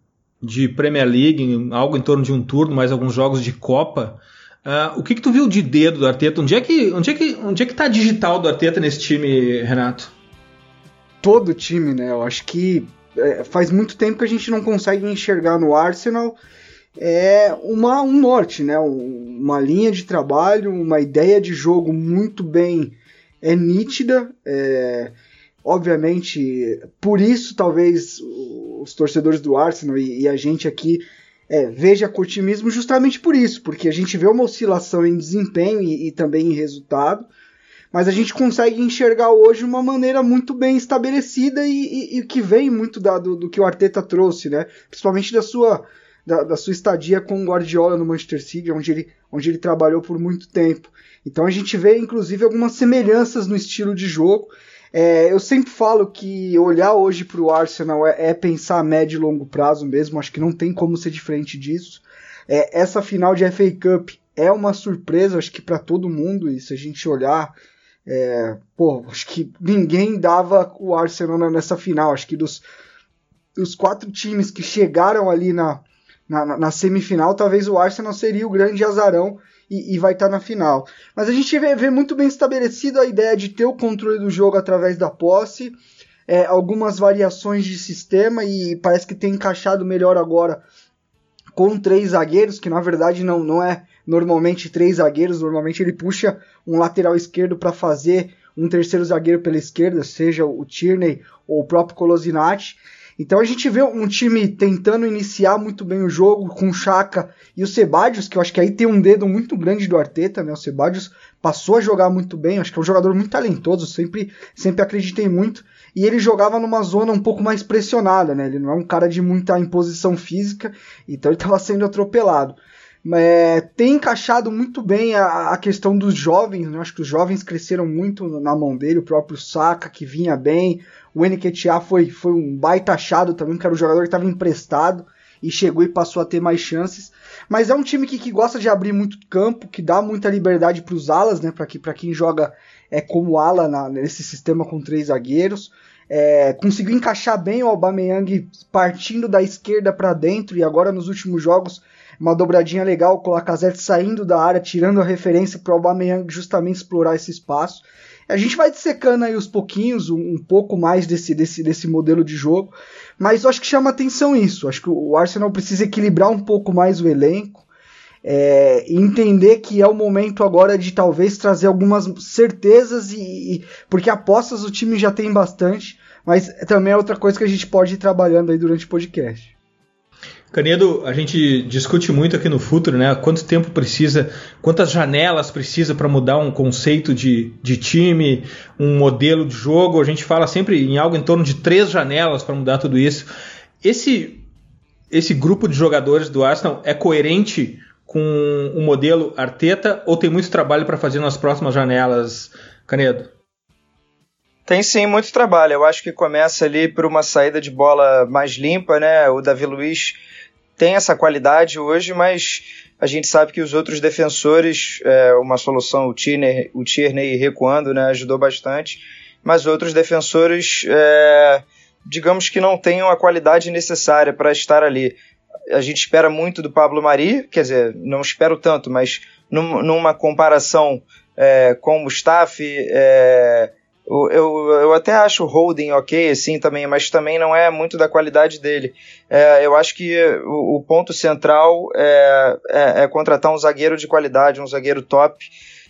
de Premier League, algo em torno de um turno, mais alguns jogos de Copa. Uh, o que, que tu viu de dedo do Arteta? Onde é que onde é que onde é que tá a digital do Arteta nesse time, Renato? Todo time, né? Eu acho que é, faz muito tempo que a gente não consegue enxergar no Arsenal é uma, um norte, né? Uma linha de trabalho, uma ideia de jogo muito bem é nítida. É, obviamente, por isso talvez os torcedores do Arsenal e, e a gente aqui é, veja com otimismo justamente por isso, porque a gente vê uma oscilação em desempenho e, e também em resultado, mas a gente consegue enxergar hoje uma maneira muito bem estabelecida e, e, que vem muito da, do, do, que o Arteta trouxe, né? Principalmente da sua, da, da, sua estadia com o Guardiola no Manchester City, onde ele, onde ele trabalhou por muito tempo. Então a gente vê, inclusive, algumas semelhanças no estilo de jogo. É, eu sempre falo que olhar hoje para o Arsenal é, é, pensar a médio e longo prazo mesmo, acho que não tem como ser diferente disso. É, essa final de FA Cup é uma surpresa, acho que para todo mundo, e se a gente olhar, é, pô, acho que ninguém dava o Arsenal nessa final, acho que dos, dos quatro times que chegaram ali na, na, na semifinal, talvez o Arsenal seria o grande azarão e, e vai estar tá na final. Mas a gente vê, vê, muito bem estabelecido a ideia de ter o controle do jogo através da posse, é, algumas variações de sistema e parece que tem encaixado melhor agora com três zagueiros, que na verdade não, não é normalmente três zagueiros, normalmente ele puxa um lateral esquerdo para fazer um terceiro zagueiro pela esquerda, seja o Tierney ou o próprio Colosinati. Então a gente vê um time tentando iniciar muito bem o jogo com o Chaka e o Sebadios, que eu acho que aí tem um dedo muito grande do Arteta, né? O Sebadios passou a jogar muito bem, acho que é um jogador muito talentoso, sempre, sempre acreditei muito. E ele jogava numa zona um pouco mais pressionada, né? Ele não é um cara de muita imposição física, então ele estava sendo atropelado. É, tem encaixado muito bem a, a questão dos jovens, né? acho que os jovens cresceram muito na mão dele, o próprio Saka que vinha bem, o Nketiah foi, foi um baita achado também, que era um jogador que estava emprestado e chegou e passou a ter mais chances. Mas é um time que, que gosta de abrir muito campo, que dá muita liberdade para os alas, né? Para que, quem joga é como ala na, nesse sistema com três zagueiros. É, conseguiu encaixar bem o Aubameyang partindo da esquerda para dentro e agora nos últimos jogos uma dobradinha legal com o Lacazette saindo da área, tirando a referência para o Aubameyang justamente explorar esse espaço. A gente vai dissecando aí os pouquinhos, um, pouco mais desse, desse, desse modelo de jogo, mas eu acho que chama atenção isso. Acho que o Arsenal precisa equilibrar um pouco mais o elenco, é, entender que é o momento agora de talvez trazer algumas certezas e, e porque apostas o time já tem bastante, mas também é outra coisa que a gente pode ir trabalhando aí durante o podcast. Canedo, a gente discute muito aqui no Futuro, né? Quanto tempo precisa, quantas janelas precisa para mudar um conceito de, de time, um modelo de jogo. A gente fala sempre em algo em torno de três janelas para mudar tudo isso. Esse, esse grupo de jogadores do Arsenal é coerente com o modelo Arteta ou tem muito trabalho para fazer nas próximas janelas, Canedo? Tem sim muito trabalho. Eu acho que começa ali por uma saída de bola mais limpa, né? O Davi Luiz tem essa qualidade hoje, mas a gente sabe que os outros defensores, é, uma solução, o Tierney, o Tierney recuando, né, ajudou bastante, mas outros defensores, é, digamos que não tenham a qualidade necessária para estar ali. A gente espera muito do Pablo Mari, quer dizer, não espero tanto, mas num, numa comparação é, com o Mustafi, é, eu, eu até acho o Holding ok, assim, também, mas também não é muito da qualidade dele. É, eu acho que o, o ponto central é, é, é, contratar um zagueiro de qualidade, um zagueiro top.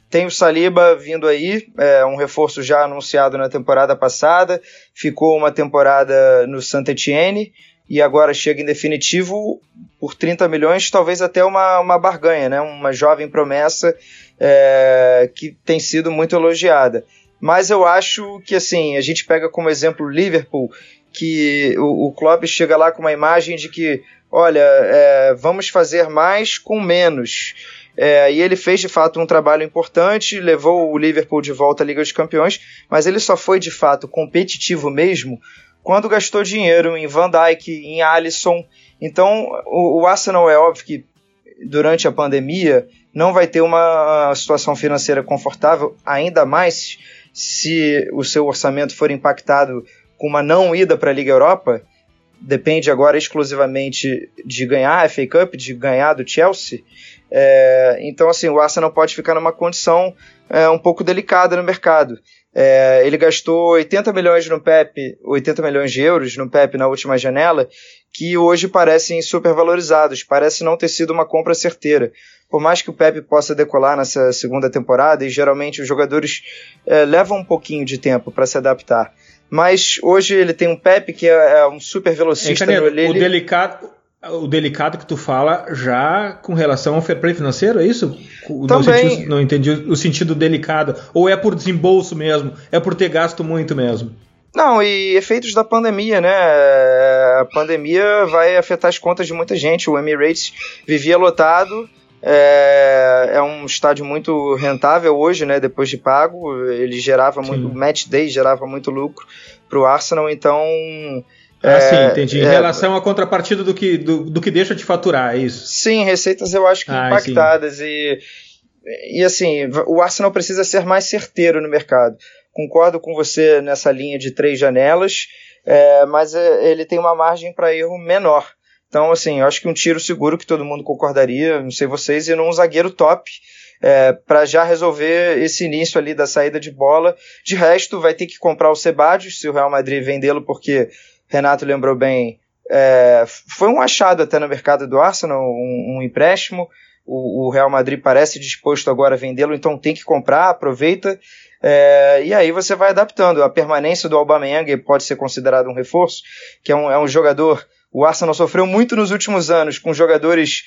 Tem o Saliba vindo aí, é um reforço já anunciado na temporada passada, ficou uma temporada no Saint Etienne e agora chega em definitivo por 30 milhões, talvez até uma, uma barganha, né? uma jovem promessa é, que tem sido muito elogiada. Mas eu acho que assim, a gente pega como exemplo o Liverpool, que o, o Klopp chega lá com uma imagem de que, olha, é, vamos fazer mais com menos. É, e ele fez de fato um trabalho importante, levou o Liverpool de volta à Liga dos Campeões, mas ele só foi de fato competitivo mesmo quando gastou dinheiro em Van Dijk, em Alisson. Então o, o Arsenal é óbvio que durante a pandemia não vai ter uma situação financeira confortável, ainda mais se o seu orçamento for impactado com uma não ida para a Liga Europa, depende agora exclusivamente de ganhar a FA Cup, de ganhar do Chelsea. É, então, assim, o Arsenal pode ficar numa condição é, um pouco delicada no mercado. É, ele gastou 80 milhões no PEP, 80 milhões de euros no PEP na última janela, que hoje parecem supervalorizados, parece não ter sido uma compra certeira por mais que o Pepe possa decolar nessa segunda temporada, e geralmente os jogadores é, levam um pouquinho de tempo para se adaptar, mas hoje ele tem um Pepe que é, é um super velocista. Canedo, o delicado, o delicado que tu fala já com relação ao fair play financeiro, é isso? Também. Sentido, não entendi o sentido delicado. Ou é por desembolso mesmo? É por ter gasto muito mesmo? Não, e efeitos da pandemia, né? A pandemia vai afetar as contas de muita gente. O Emirates vivia lotado, é, é, um estádio muito rentável hoje, né? Depois de pago, ele gerava Sim. muito, match day gerava muito lucro para o Arsenal, então ah, é, sim, entendi. Em é, relação à contrapartida do que, do, do, que deixa de faturar, é isso? Sim, receitas eu acho que ah, impactadas. E, e assim, o Arsenal precisa ser mais certeiro no mercado. Concordo com você nessa linha de três janelas, é, mas é, ele tem uma margem para erro menor. Então, assim, eu acho que um tiro seguro que todo mundo concordaria, não sei vocês, e num zagueiro top. É, para já resolver esse início ali da saída de bola. De resto, vai ter que comprar o Sebadios se o Real Madrid vendê-lo, porque Renato lembrou bem, é, foi um achado até no mercado do Arsenal, um, um empréstimo. O, o, Real Madrid parece disposto agora a vendê-lo, então tem que comprar, aproveita. É, e aí você vai adaptando. A permanência do Aubameyang pode ser considerado um reforço, que é um, é um jogador. O Arsenal sofreu muito nos últimos anos com jogadores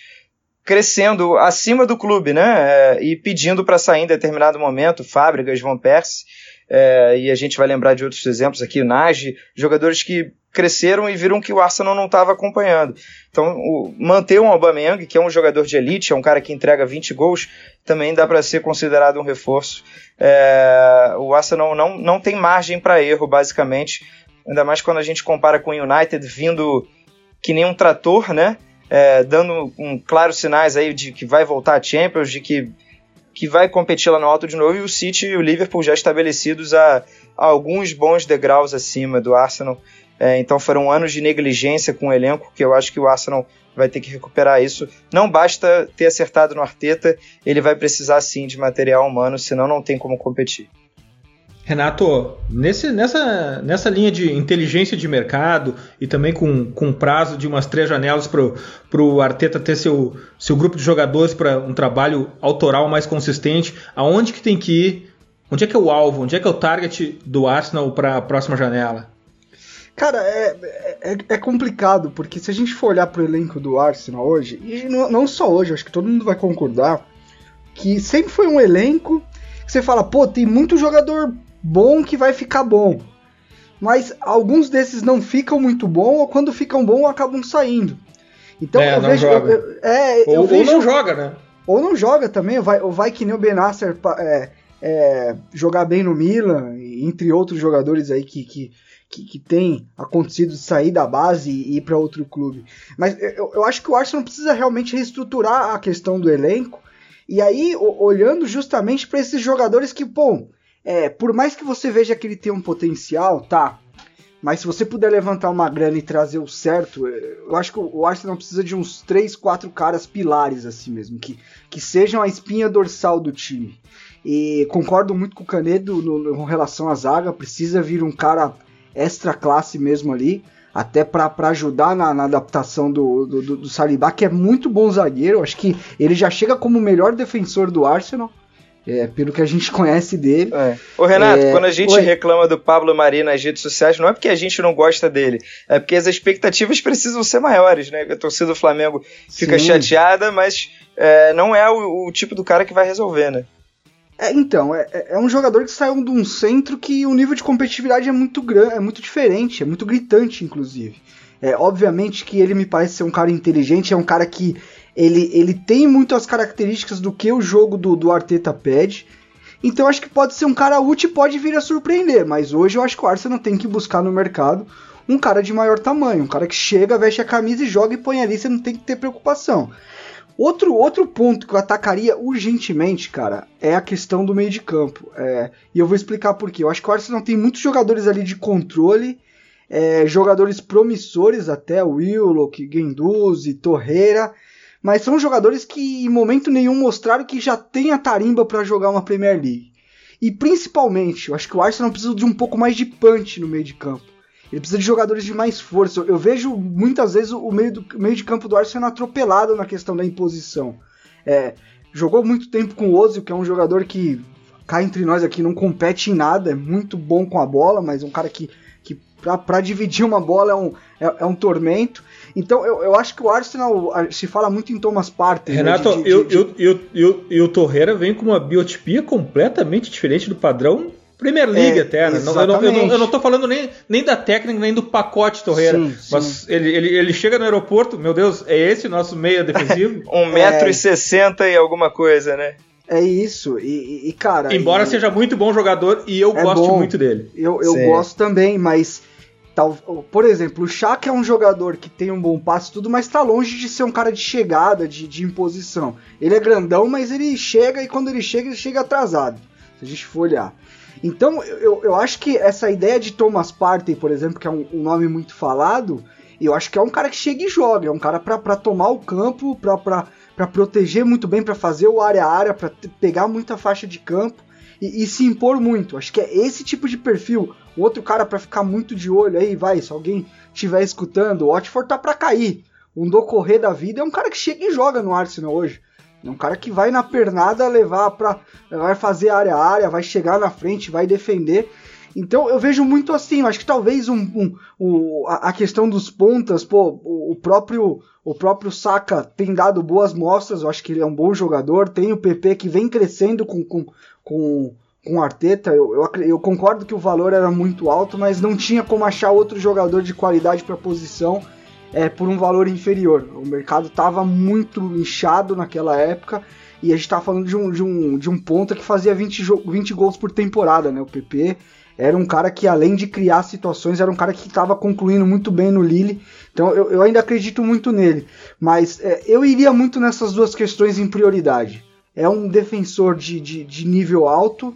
crescendo acima do clube, né? É, e pedindo para sair em determinado momento, Fábricas, Van Persie. É, e a gente vai lembrar de outros exemplos aqui, o Nagy, jogadores que cresceram e viram que o Arsenal não estava acompanhando. Então, o, manter um Aubameyang, que é um jogador de elite, é um cara que entrega 20 gols, também dá para ser considerado um reforço. É, o Arsenal não, não tem margem para erro, basicamente, ainda mais quando a gente compara com o United vindo que nem um trator, né? É, dando um claros sinais aí de que vai voltar a Champions, de que, que vai competir lá no alto de novo, e o City e o Liverpool já estabelecidos a, a alguns bons degraus acima do Arsenal. É, então foram anos de negligência com o elenco que eu acho que o Arsenal vai ter que recuperar isso. Não basta ter acertado no Arteta, ele vai precisar sim de material humano, senão não tem como competir. Renato, nesse, nessa, nessa linha de inteligência de mercado e também com, com prazo de umas três janelas para o Arteta ter seu, seu grupo de jogadores para um trabalho autoral mais consistente, aonde que tem que ir? Onde é que é o alvo? Onde é que é o target do Arsenal para a próxima janela? Cara, é, é, é, complicado, porque se a gente for olhar pro elenco do Arsenal hoje, e não, não só hoje, acho que todo mundo vai concordar, que sempre foi um elenco que você fala, pô, tem muito jogador bom que vai ficar bom. Mas alguns desses não ficam muito bom, ou quando ficam bom acabam saindo. Então é, eu vejo. Eu, eu, é, ou, eu vejo, ou não joga, né? Ou não joga também, ou vai, vai que nem o Benasser é, é, jogar bem no Milan, entre outros jogadores aí que, que que, que, tem acontecido de sair da base e ir para outro clube. Mas eu, eu, acho que o Arsenal precisa realmente reestruturar a questão do elenco. E aí, olhando justamente para esses jogadores que, bom, é, por mais que você veja que ele tem um potencial, tá. Mas se você puder levantar uma grana e trazer o certo, é, eu acho que o Arsenal precisa de uns 3, 4 caras pilares assim mesmo, que, que sejam a espinha dorsal do time. E concordo muito com o Canedo no, no, com relação à zaga, precisa vir um cara extra classe mesmo ali, até para ajudar na, na adaptação do, do, do, Salibá, que é muito bom zagueiro. Acho que ele já chega como o melhor defensor do Arsenal. É, pelo que a gente [LAUGHS] conhece dele. É. Ô Renato, é... quando a gente Oi. reclama do Pablo Mari nas redes sociais, não é porque a gente não gosta dele, é porque as expectativas precisam ser maiores, né? A torcida do Flamengo fica Sim. chateada, mas é, não é o, o, tipo do cara que vai resolver, né? É, então, é, é, é um jogador que saiu de um centro que o nível de competitividade é muito grande, é muito diferente, é muito gritante, inclusive. É, obviamente que ele me parece ser um cara inteligente, é um cara que ele, ele tem muitas características do que o jogo do, do Arteta pede. Então acho que pode ser um cara útil e pode vir a surpreender. Mas hoje eu acho que o Arsenal tem que buscar no mercado um cara de maior tamanho, um cara que chega, veste a camisa e joga e põe ali, você não tem que ter preocupação. Outro, outro ponto que eu atacaria urgentemente, cara, é a questão do meio de campo. É, e eu vou explicar por quê. Eu acho que o Arsenal tem muitos jogadores ali de controle, é, jogadores promissores até, Willock, Guendouzi, Torreira, mas são jogadores que em momento nenhum mostraram que já tem a tarimba para jogar uma Premier League. E principalmente, eu acho que o Arsenal precisa de um pouco mais de punch no meio de campo. Ele precisa de jogadores de mais força. Eu, vejo muitas vezes o meio, do, meio de campo do Arsenal atropelado na questão da imposição. É, jogou muito tempo com o Ozil, que é um jogador que cá entre nós aqui não compete em nada, é muito bom com a bola, mas um cara que que para dividir uma bola é um, é, é, um tormento. Então eu, eu acho que o Arsenal se fala muito em Thomas Partey. Né, Renato, né, de, de, eu, de... Eu, eu, eu, o Torreira vem com uma biotipia completamente diferente do padrão Premier League é, até, né? eu, não, eu, não, eu não tô falando nem, nem da técnica, nem do pacote Torreira. Sim, mas sim. Ele, ele, ele chega no aeroporto, meu Deus, é esse o nosso meia defensivo? [LAUGHS] 1,60m é. e alguma coisa, né? É isso, e, e cara. Embora e, seja muito bom jogador e eu é gosto bom, muito dele. Eu, eu gosto também, mas. Tal, por exemplo, o Shaq é um jogador que tem um bom passe tudo, mas tá longe de ser um cara de chegada, de, de imposição. Ele é grandão, mas ele chega e quando ele chega, ele chega atrasado. Se a gente for olhar. Então, eu, eu acho que essa ideia de Thomas Partey, por exemplo, que é um, um nome muito falado, eu acho que é um cara que chega e joga, é um cara para tomar o campo, para proteger muito bem, para fazer o área a área, para pegar muita faixa de campo e, e, se impor muito. Acho que é esse tipo de perfil. O outro cara para ficar muito de olho aí, vai, se alguém estiver escutando, o Watford tá para cair. Um do correr da vida é um cara que chega e joga no Arsenal hoje. É um cara que vai na pernada levar para vai fazer área a área, vai chegar na frente, vai defender. Então eu vejo muito assim, acho que talvez um, um, um a questão dos pontas, pô, o, próprio o próprio Saka tem dado boas mostras, eu acho que ele é um bom jogador, tem o PP que vem crescendo com, com, com, com o Arteta, eu, eu, eu concordo que o valor era muito alto, mas não tinha como achar outro jogador de qualidade para a posição é, por um valor inferior. O mercado estava muito inchado naquela época e a gente estava falando de um, de, um, de um ponta que fazia 20, 20 gols por temporada, né? O PP era um cara que, além de criar situações, era um cara que estava concluindo muito bem no Lille. Então eu, eu ainda acredito muito nele. Mas é, eu iria muito nessas duas questões em prioridade. É um defensor de, de, de nível alto.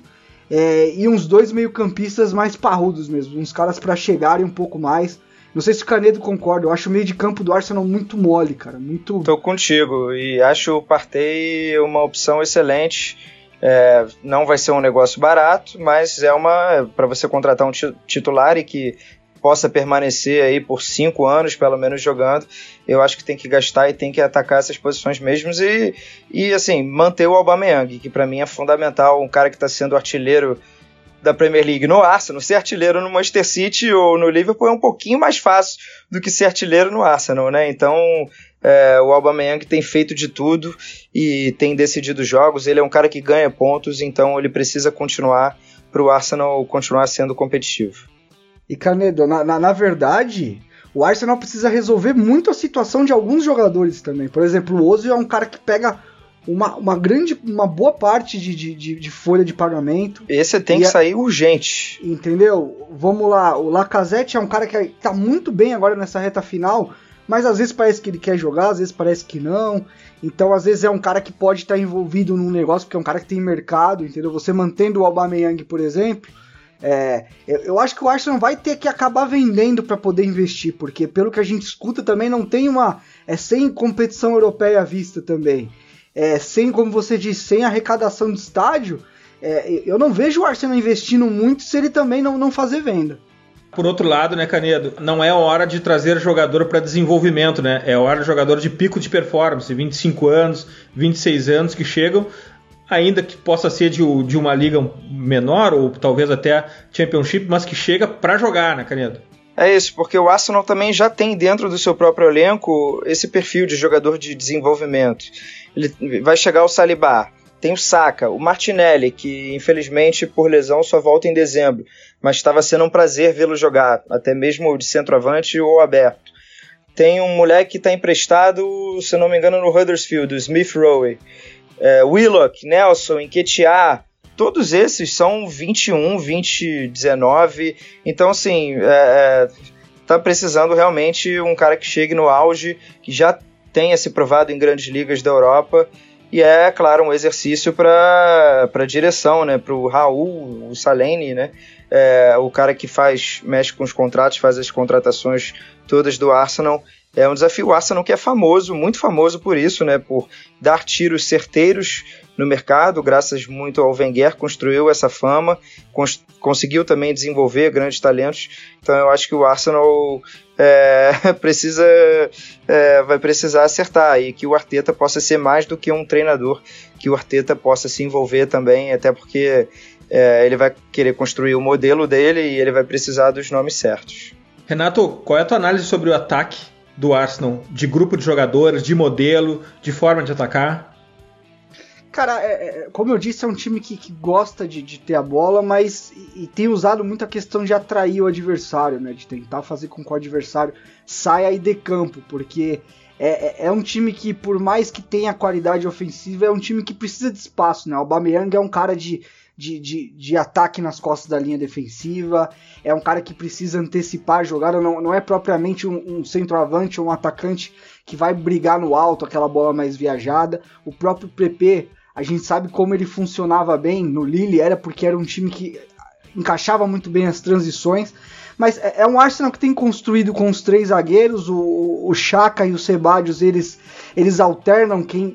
É, e uns dois meio-campistas mais parrudos mesmo, uns caras para chegarem um pouco mais, não sei se o Canedo concorda, eu acho o meio de campo do Arsenal muito mole, cara. Muito. Tô contigo e acho o Partey uma opção excelente. É, não vai ser um negócio barato, mas é uma para você contratar um titular e que possa permanecer aí por cinco anos, pelo menos jogando, eu acho que tem que gastar e tem que atacar essas posições mesmo e, e assim, manter o Aubameyang, que para mim é fundamental, um cara que está sendo artilheiro da Premier League no Arsenal, ser artilheiro no Manchester City ou no Liverpool é um pouquinho mais fácil do que ser artilheiro no Arsenal, né? Então, é, o Aubameyang tem feito de tudo e tem decidido jogos. Ele é um cara que ganha pontos, então ele precisa continuar para o Arsenal continuar sendo competitivo. E Canedo, na, na, na verdade, o Arsenal precisa resolver muito a situação de alguns jogadores também. Por exemplo, o Ozil é um cara que pega uma, uma grande, uma boa parte de, de, de folha de pagamento. Esse tem que a, sair urgente. Entendeu? Vamos lá, o Lacazette é um cara que tá muito bem agora nessa reta final, mas às vezes parece que ele quer jogar, às vezes parece que não. Então, às vezes é um cara que pode estar envolvido num negócio, porque é um cara que tem mercado, entendeu? Você mantendo o Aubameyang, por exemplo, é, eu, eu, acho que o Arsenal vai ter que acabar vendendo para poder investir, porque pelo que a gente escuta também não tem uma. É sem competição europeia à vista também é, sem, como você disse, sem arrecadação de estádio, é, eu não vejo o Arsenal investindo muito se ele também não, não fazer venda. Por outro lado, né, Canedo, não é hora de trazer jogador para desenvolvimento, né? É hora de jogador de pico de performance, 25 anos, 26 anos que chegam, ainda que possa ser de, de uma liga menor ou talvez até Championship, mas que chega para jogar, né, Canedo? É isso, porque o Arsenal também já tem dentro do seu próprio elenco esse perfil de jogador de desenvolvimento. Ele vai chegar o Saliba, tem o Saka, o Martinelli, que infelizmente por lesão só volta em dezembro, mas estava sendo um prazer vê-lo jogar, até mesmo de centroavante ou aberto. Tem um moleque que está emprestado, se não me engano, no Huddersfield, o Smith Rowe. É, Willock, Nelson, Enquetear, todos esses são 21, 20, 19. Então, assim, é, é, tá precisando realmente um cara que chegue no auge, que já tenha se provado em grandes ligas da Europa. E é, claro, um exercício para a direção, né? Para o Raul, o Salene, né? É, o cara que faz, mexe com os contratos, faz as contratações todas do Arsenal. É um desafio. O Arsenal que é famoso, muito famoso por isso, né? Por dar tiros certeiros no mercado, graças muito ao Wenger, construiu essa fama, cons conseguiu também desenvolver grandes talentos. Então eu acho que o Arsenal é, [LAUGHS] precisa é, vai precisar acertar e que o Arteta possa ser mais do que um treinador, que o Arteta possa se envolver também, até porque é, ele vai querer construir o modelo dele e ele vai precisar dos nomes certos. Renato, qual é a tua análise sobre o ataque do Arsenal? De grupo de jogadores, de modelo, de forma de atacar? Cara, é, é, como eu disse, é um time que, que gosta de, de, ter a bola, mas e, e, tem usado muito a questão de atrair o adversário, né? De tentar fazer com que o adversário saia e dê campo, porque é, é, é, um time que, por mais que tenha qualidade ofensiva, é um time que precisa de espaço, né? O Aubameyang é um cara de, de, de, de, ataque nas costas da linha defensiva, é um cara que precisa antecipar a jogada, não, não é propriamente um, um centroavante ou um atacante que vai brigar no alto, aquela bola mais viajada. O próprio PP a gente sabe como ele funcionava bem no Lille, era porque era um time que encaixava muito bem as transições. Mas é, é um Arsenal que tem construído com os três zagueiros, o, o Chaka e o Sebadios, eles, eles alternam quem,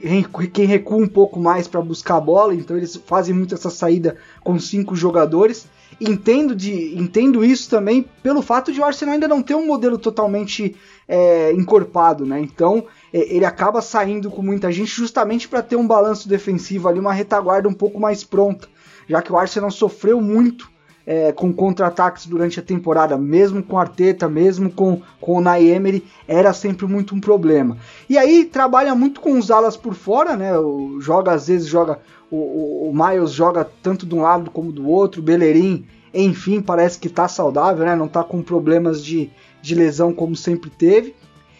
quem recua um pouco mais para buscar a bola, então eles fazem muito essa saída com cinco jogadores. Entendo, de, entendo isso também pelo fato de o Arsenal ainda não ter um modelo totalmente é, encorpado, né? Então é, ele acaba saindo com muita gente justamente para ter um balanço defensivo ali, uma retaguarda um pouco mais pronta, já que o Arsenal sofreu muito é, com contra-ataques durante a temporada, mesmo com Arteta, mesmo com, com o Nay Emery, era sempre muito um problema. E aí trabalha muito com os alas por fora, né? O, joga às vezes joga o, o, o, Miles joga tanto de um lado como do outro, o Bellerin, enfim, parece que está saudável, né? Não está com problemas de, de lesão como sempre teve.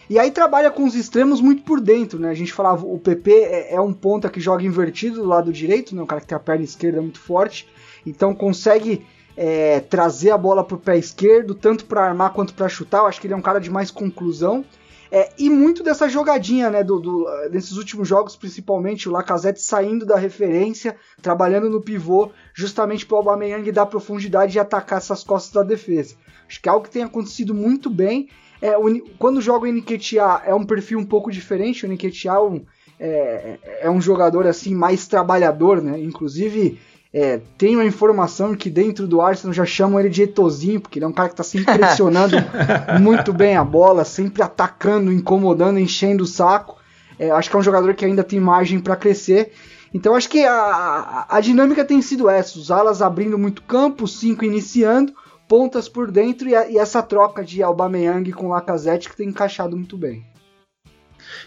E aí trabalha com os extremos muito por dentro, né? A gente falava, o PP é, é um ponta que joga invertido do lado direito, né? Um cara que tem a perna esquerda muito forte, então consegue é, trazer a bola para o pé esquerdo, tanto para armar quanto para chutar. Eu acho que ele é um cara de mais conclusão. É, e muito dessa jogadinha, né, do, do, desses últimos jogos, principalmente o Lacazette saindo da referência, trabalhando no pivô, justamente para o Aubameyang dar profundidade e atacar essas costas da defesa. Acho que é algo que tem acontecido muito bem é, o, quando joga o Nketiah é um perfil um pouco diferente. O Nketiah é é, é um jogador assim mais trabalhador, né? Inclusive é, tenho a informação que dentro do Arsenal já chamam ele de Etozinho, porque ele é um cara que está sempre pressionando [LAUGHS] muito bem a bola, sempre atacando, incomodando, enchendo o saco. É, acho que é um jogador que ainda tem margem para crescer. Então acho que a, a, a, dinâmica tem sido essa: os alas abrindo muito campo, os cinco iniciando, pontas por dentro e, a, e essa troca de Aubameyang com Lacazette que tem encaixado muito bem.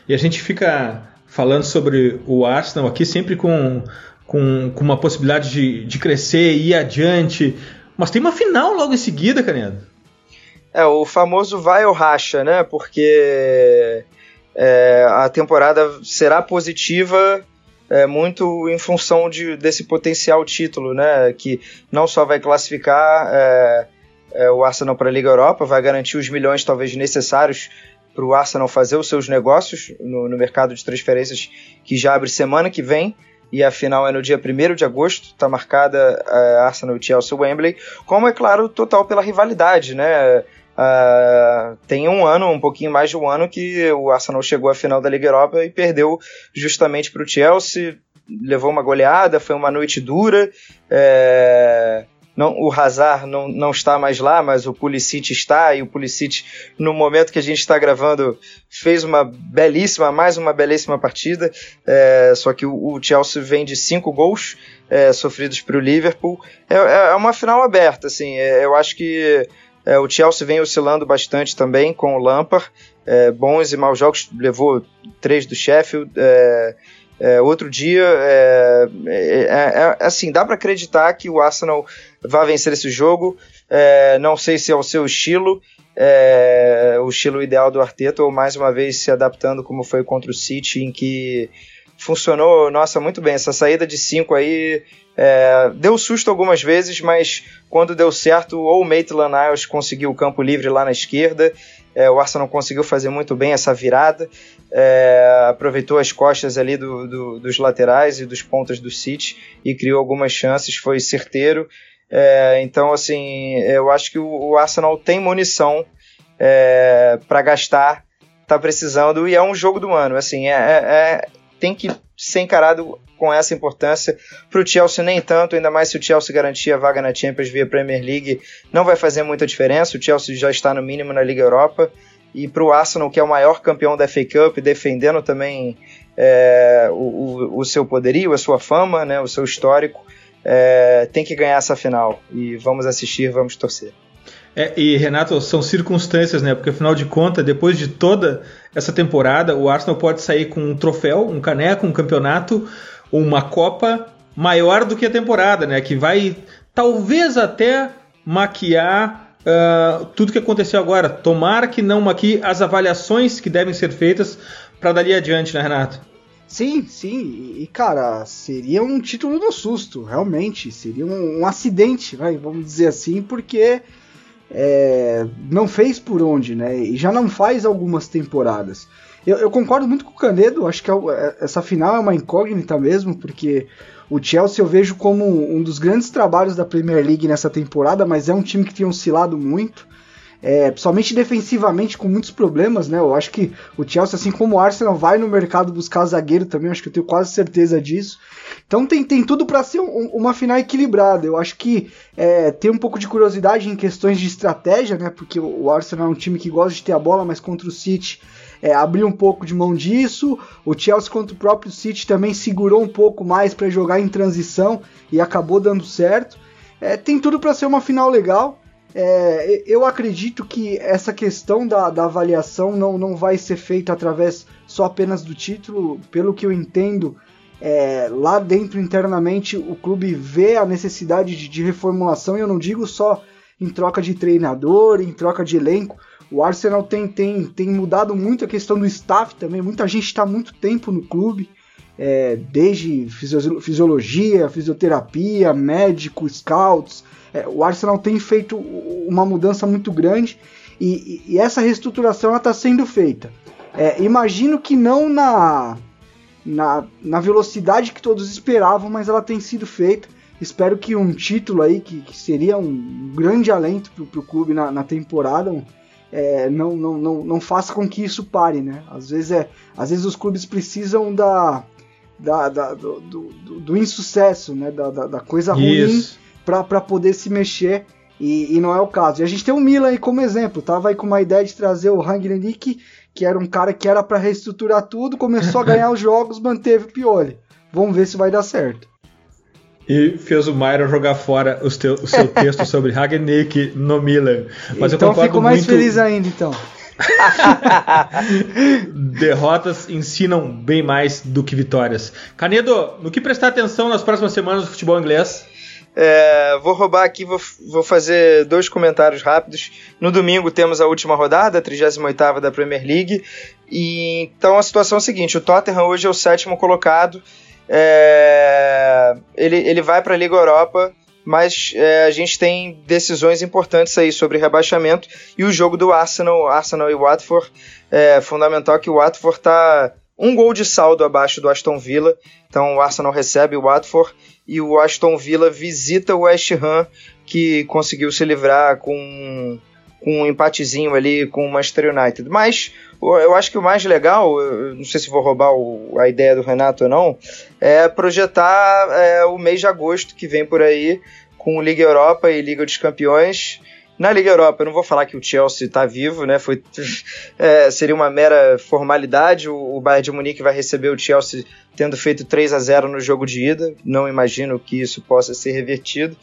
E a gente fica falando sobre o Arsenal aqui sempre com, com, com uma possibilidade de, de crescer e ir adiante, mas tem uma final logo em seguida, Canedo. É, o famoso vai ou racha, né? Porque é, a temporada será positiva é, muito em função de, desse potencial título, né? Que não só vai classificar é, é, o Arsenal para a Liga Europa, vai garantir os milhões talvez necessários para o Arsenal fazer os seus negócios no, no, mercado de transferências que já abre semana que vem. E a final é no dia 1 de agosto, está marcada é, Arsenal e Chelsea Wembley, como é claro, total pela rivalidade, né? Uh, tem um ano, um pouquinho mais de um ano, que o Arsenal chegou à final da Liga Europa e perdeu justamente para o Chelsea, levou uma goleada, foi uma noite dura. É, não, o Hazard não, não está mais lá, mas o Pulisic está, e o Pulisic, no momento que a gente está gravando, fez uma belíssima, mais uma belíssima partida, é, só que o, o, Chelsea vem de cinco gols é, sofridos para o Liverpool. É, é, é, uma final aberta, assim, é, eu acho que é, o Chelsea vem oscilando bastante também com o Lampard, bons e maus jogos, levou três do Sheffield, é, outro dia, é, é, é, é assim, dá para acreditar que o Arsenal vai vencer esse jogo. É, não sei se é o seu estilo, o estilo ideal do Arteta, ou mais uma vez se adaptando como foi contra o City, em que funcionou, nossa, muito bem. Essa saída de 5 aí é, deu susto algumas vezes, mas quando deu certo, ou o Maitland Niles conseguiu o campo livre lá na esquerda, é, o Arsenal conseguiu fazer muito bem essa virada, é, aproveitou as costas ali do, do, dos laterais e dos pontas do City e criou algumas chances, foi certeiro. É, então, assim, eu acho que o, o Arsenal tem munição é, para gastar, tá precisando, e é um jogo do ano. Assim, é, é, é tem que ser encarado com essa importância. Para o Chelsea, nem tanto, ainda mais se o Chelsea garantir a vaga na Champions via Premier League, não vai fazer muita diferença. O Chelsea já está no mínimo na Liga Europa. E para o Arsenal, que é o maior campeão da FA Cup, defendendo também é, o, o, seu poderio, a sua fama, né, o seu histórico, é, tem que ganhar essa final. E vamos assistir, vamos torcer. É, e Renato, são circunstâncias, né? Porque afinal de contas, depois de toda essa temporada, o Arsenal pode sair com um troféu, um caneco, um campeonato, uma Copa maior do que a temporada, né? Que vai talvez até maquiar uh, tudo que aconteceu agora. Tomara que não maquie as avaliações que devem ser feitas para dali adiante, né, Renato? Sim, sim, e cara, seria um título do susto, realmente, seria um, um acidente, vai, vamos dizer assim, porque é, não fez por onde, né? E já não faz algumas temporadas. Eu, eu concordo muito com o Canedo, acho que é, é, essa final é uma incógnita mesmo, porque o Chelsea eu vejo como um dos grandes trabalhos da Premier League nessa temporada, mas é um time que tem oscilado muito é, principalmente defensivamente, com muitos problemas, né? Eu acho que o Chelsea, assim como o Arsenal, vai no mercado buscar zagueiro também, acho que eu tenho quase certeza disso. Então tem, tem tudo para ser um, uma final equilibrada. Eu acho que é, tem um pouco de curiosidade em questões de estratégia, né? Porque o Arsenal é um time que gosta de ter a bola, mas contra o City é, abriu um pouco de mão disso. O Chelsea contra o próprio City também segurou um pouco mais para jogar em transição e acabou dando certo. É, tem tudo para ser uma final legal. É, eu acredito que essa questão da, da, avaliação não, não vai ser feita através só apenas do título. Pelo que eu entendo, é, lá dentro internamente o clube vê a necessidade de, de, reformulação. E eu não digo só em troca de treinador, em troca de elenco. O Arsenal tem, tem, tem mudado muito a questão do staff também. Muita gente está muito tempo no clube. É, desde fisiologia, fisioterapia, médico, scouts, é, o Arsenal tem feito uma mudança muito grande e, e essa reestruturação está sendo feita. É, imagino que não na, na, na, velocidade que todos esperavam, mas ela tem sido feita. Espero que um título aí, que, que seria um grande alento para o clube na, na temporada, é, não, não, não, não faça com que isso pare, né? Às vezes, é, às vezes os clubes precisam da, da, da do, do, do, insucesso, né? Da, da, da coisa ruim para poder se mexer e, e, não é o caso. E a gente tem o Milan aí como exemplo, tava aí com uma ideia de trazer o Rangnick, que era um cara que era para reestruturar tudo, começou a ganhar os jogos, manteve o Pioli. Vamos ver se vai dar certo. E fez o Myron jogar fora o seu, o seu [LAUGHS] texto sobre Rangnick no Milan. Mas então eu fico mais muito... feliz ainda, então. [LAUGHS] Derrotas ensinam bem mais do que vitórias. Canedo, no que prestar atenção nas próximas semanas do futebol inglês? É, vou roubar aqui, vou, vou, fazer dois comentários rápidos. No domingo temos a última rodada, a 38 da Premier League. E, então a situação é a seguinte: o Tottenham hoje é o sétimo colocado. É, ele, ele vai para a Liga Europa, mas é, a gente tem decisões importantes aí sobre rebaixamento. E o jogo do Arsenal, Arsenal e Watford, é fundamental que o Watford está um gol de saldo abaixo do Aston Villa. Então o Arsenal recebe o Watford e o Aston Villa visita o West Ham, que conseguiu se livrar com, com um empatezinho ali com o Manchester United. Mas eu acho que o mais legal, não sei se vou roubar o, a ideia do Renato ou não, é projetar é, o mês de agosto que vem por aí com Liga Europa e Liga dos Campeões. Na Liga Europa, eu não vou falar que o Chelsea está vivo, né? Foi, [LAUGHS] é, seria uma mera formalidade. O, Bayern de Munique vai receber o Chelsea tendo feito 3 a 0 no jogo de ida. Não imagino que isso possa ser revertido.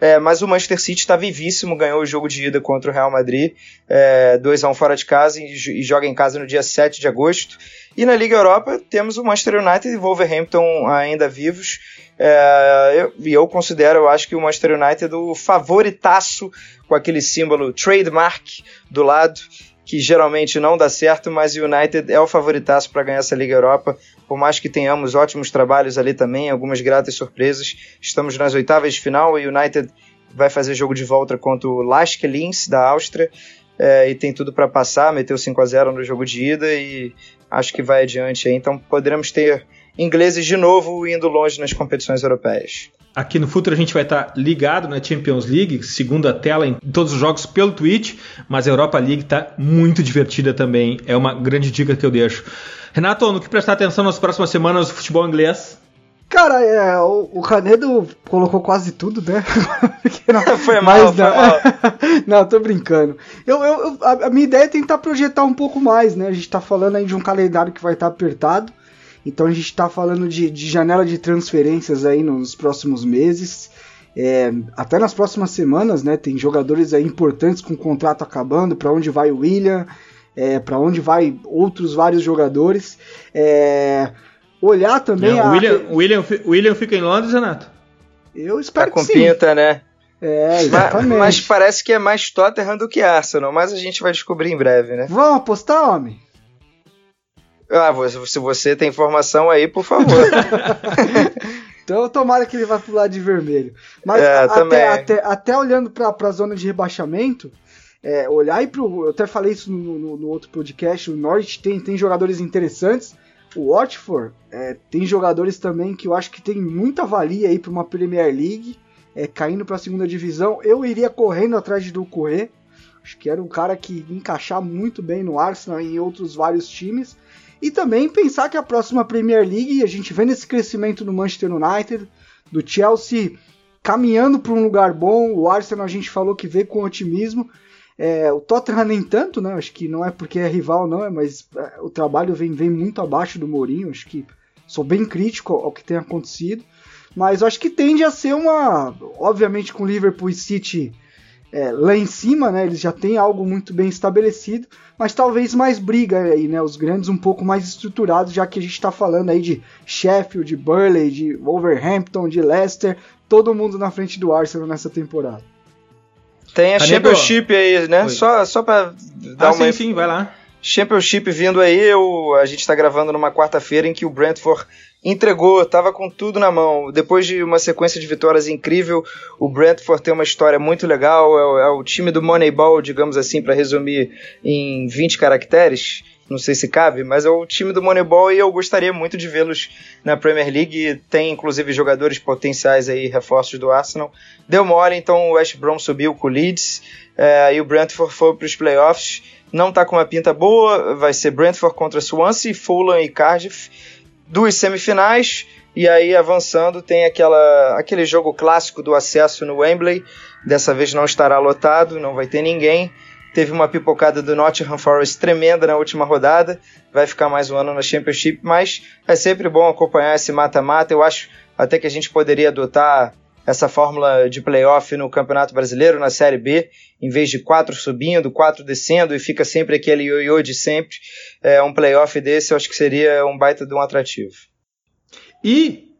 É, mas o Manchester City está vivíssimo, ganhou o jogo de ida contra o Real Madrid, é, 2 a 1 fora de casa e, joga em casa no dia 7 de agosto. E na Liga Europa temos o Manchester United e Wolverhampton ainda vivos. É, eu, e eu considero, eu acho que o Manchester United o favoritaço com aquele símbolo trademark do lado que geralmente não dá certo, mas o United é o favoritaço para ganhar essa Liga Europa. Por mais que tenhamos ótimos trabalhos ali também, algumas gratas surpresas, estamos nas oitavas de final. O United vai fazer jogo de volta contra o Lask Linz da Áustria é, e tem tudo para passar. Meteu 5 a 0 no jogo de ida e acho que vai adiante. Então poderemos ter ingleses de novo indo longe nas competições europeias. Aqui no futuro a gente vai estar ligado na Champions League, segunda tela em todos os jogos pelo Twitch, mas a Europa League está muito divertida também. É uma grande dica que eu deixo. Renato, no que prestar atenção nas próximas semanas do futebol inglês? Cara, é, o, o Canedo colocou quase tudo, né? [LAUGHS] não, foi mal, mas, foi não, mal. [LAUGHS] não, tô brincando. Eu, eu, a, minha ideia é tentar projetar um pouco mais, né? A gente tá falando aí de um calendário que vai estar apertado. Então a gente está falando de, de, janela de transferências aí nos próximos meses. É, até nas próximas semanas, né? Tem jogadores aí importantes com o contrato acabando, para onde vai o William, é, para onde vai outros vários jogadores. É, olhar também. Não, a... William, William, William fica em Londres, Renato? Eu espero tá com que sim. pinta, né? É, exatamente. Mas, mas, parece que é mais Tottenham do que Arsenal, mas a gente vai descobrir em breve, né? Vamos apostar, homem? Ah, se você tem informação aí, por favor. [LAUGHS] então tomara que ele vá pro lado de vermelho. Mas é, até, até, até, olhando pra, pra zona de rebaixamento, é, olhar aí pro. Eu até falei isso no, no, no, outro podcast. O Norwich tem, tem jogadores interessantes. O Watford é, tem jogadores também que eu acho que tem muita valia aí para uma Premier League. É, caindo para a segunda divisão, eu iria correndo atrás de Doucouré. Acho que era um cara que encaixar muito bem no Arsenal e em outros vários times. E também pensar que a próxima Premier League, a gente vendo esse crescimento no Manchester United, do Chelsea caminhando para um lugar bom, o Arsenal a gente falou que veio com otimismo. É, o Tottenham nem tanto, né? Acho que não é porque é rival, não, é, mas é, o trabalho vem, vem muito abaixo do Mourinho. Acho que sou bem crítico ao, que tem acontecido. Mas acho que tende a ser uma. Obviamente, com Liverpool e City é, lá em cima, né? Eles já têm algo muito bem estabelecido, mas talvez mais briga aí, né? Os grandes um pouco mais estruturados, já que a gente está falando aí de Sheffield, de Burley, de Wolverhampton, de Leicester, todo mundo na frente do Arsenal nessa temporada. Tem a Championship aí, né? Só, só para dar ah, uma. Sim, sim, vai lá. Championship vindo aí, eu, a gente está gravando numa quarta-feira em que o Brentford entregou, estava com tudo na mão. Depois de uma sequência de vitórias incrível, o Brentford tem uma história muito legal. É o, é o time do Moneyball, digamos assim, para resumir em 20 caracteres. Não sei se cabe, mas é o time do Moneyball e eu gostaria muito de vê-los na Premier League. Tem inclusive jogadores potenciais aí, reforços do Arsenal. Deu mole, então o West Brom subiu com o Leeds é, e o Brentford foi para os playoffs não está com uma pinta boa, vai ser Brentford contra Swansea, Fulham e Cardiff, duas semifinais, e aí avançando tem aquela, aquele jogo clássico do acesso no Wembley, dessa vez não estará lotado, não vai ter ninguém, teve uma pipocada do Nottingham Forest tremenda na última rodada, vai ficar mais um ano na Championship, mas é sempre bom acompanhar esse mata-mata, eu acho até que a gente poderia adotar essa fórmula de playoff no Campeonato Brasileiro, na Série B, em vez de quatro subindo, quatro descendo e fica sempre aquele ioiô de sempre, é, um playoff desse eu acho que seria um baita de um atrativo. E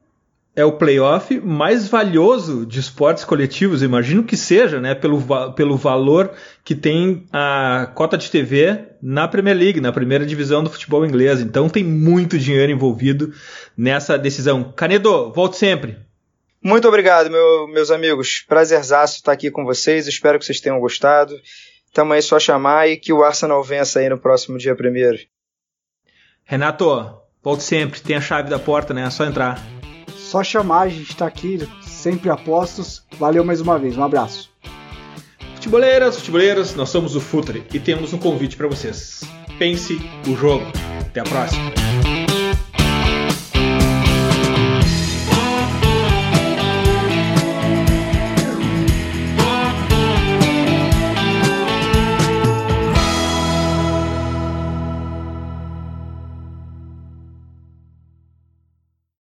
é o playoff mais valioso de esportes coletivos, imagino que seja, né, pelo, pelo valor que tem a cota de TV na Premier League, na primeira divisão do futebol inglês. Então tem muito dinheiro envolvido nessa decisão. Canedo, volte sempre. Muito obrigado, meu, meus amigos. Prazerzaço estar aqui com vocês. Espero que vocês tenham gostado. Tamo aí só chamar e que o Arsenal vença aí no próximo dia primeiro. Renato, volte sempre. Tem a chave da porta, né? É só entrar. Só chamar, a gente tá aqui, sempre apostos. Valeu mais uma vez. Um abraço. Futeboleiras, futeboleiras, nós somos o Futre e temos um convite para vocês. Pense o jogo. Até a próxima.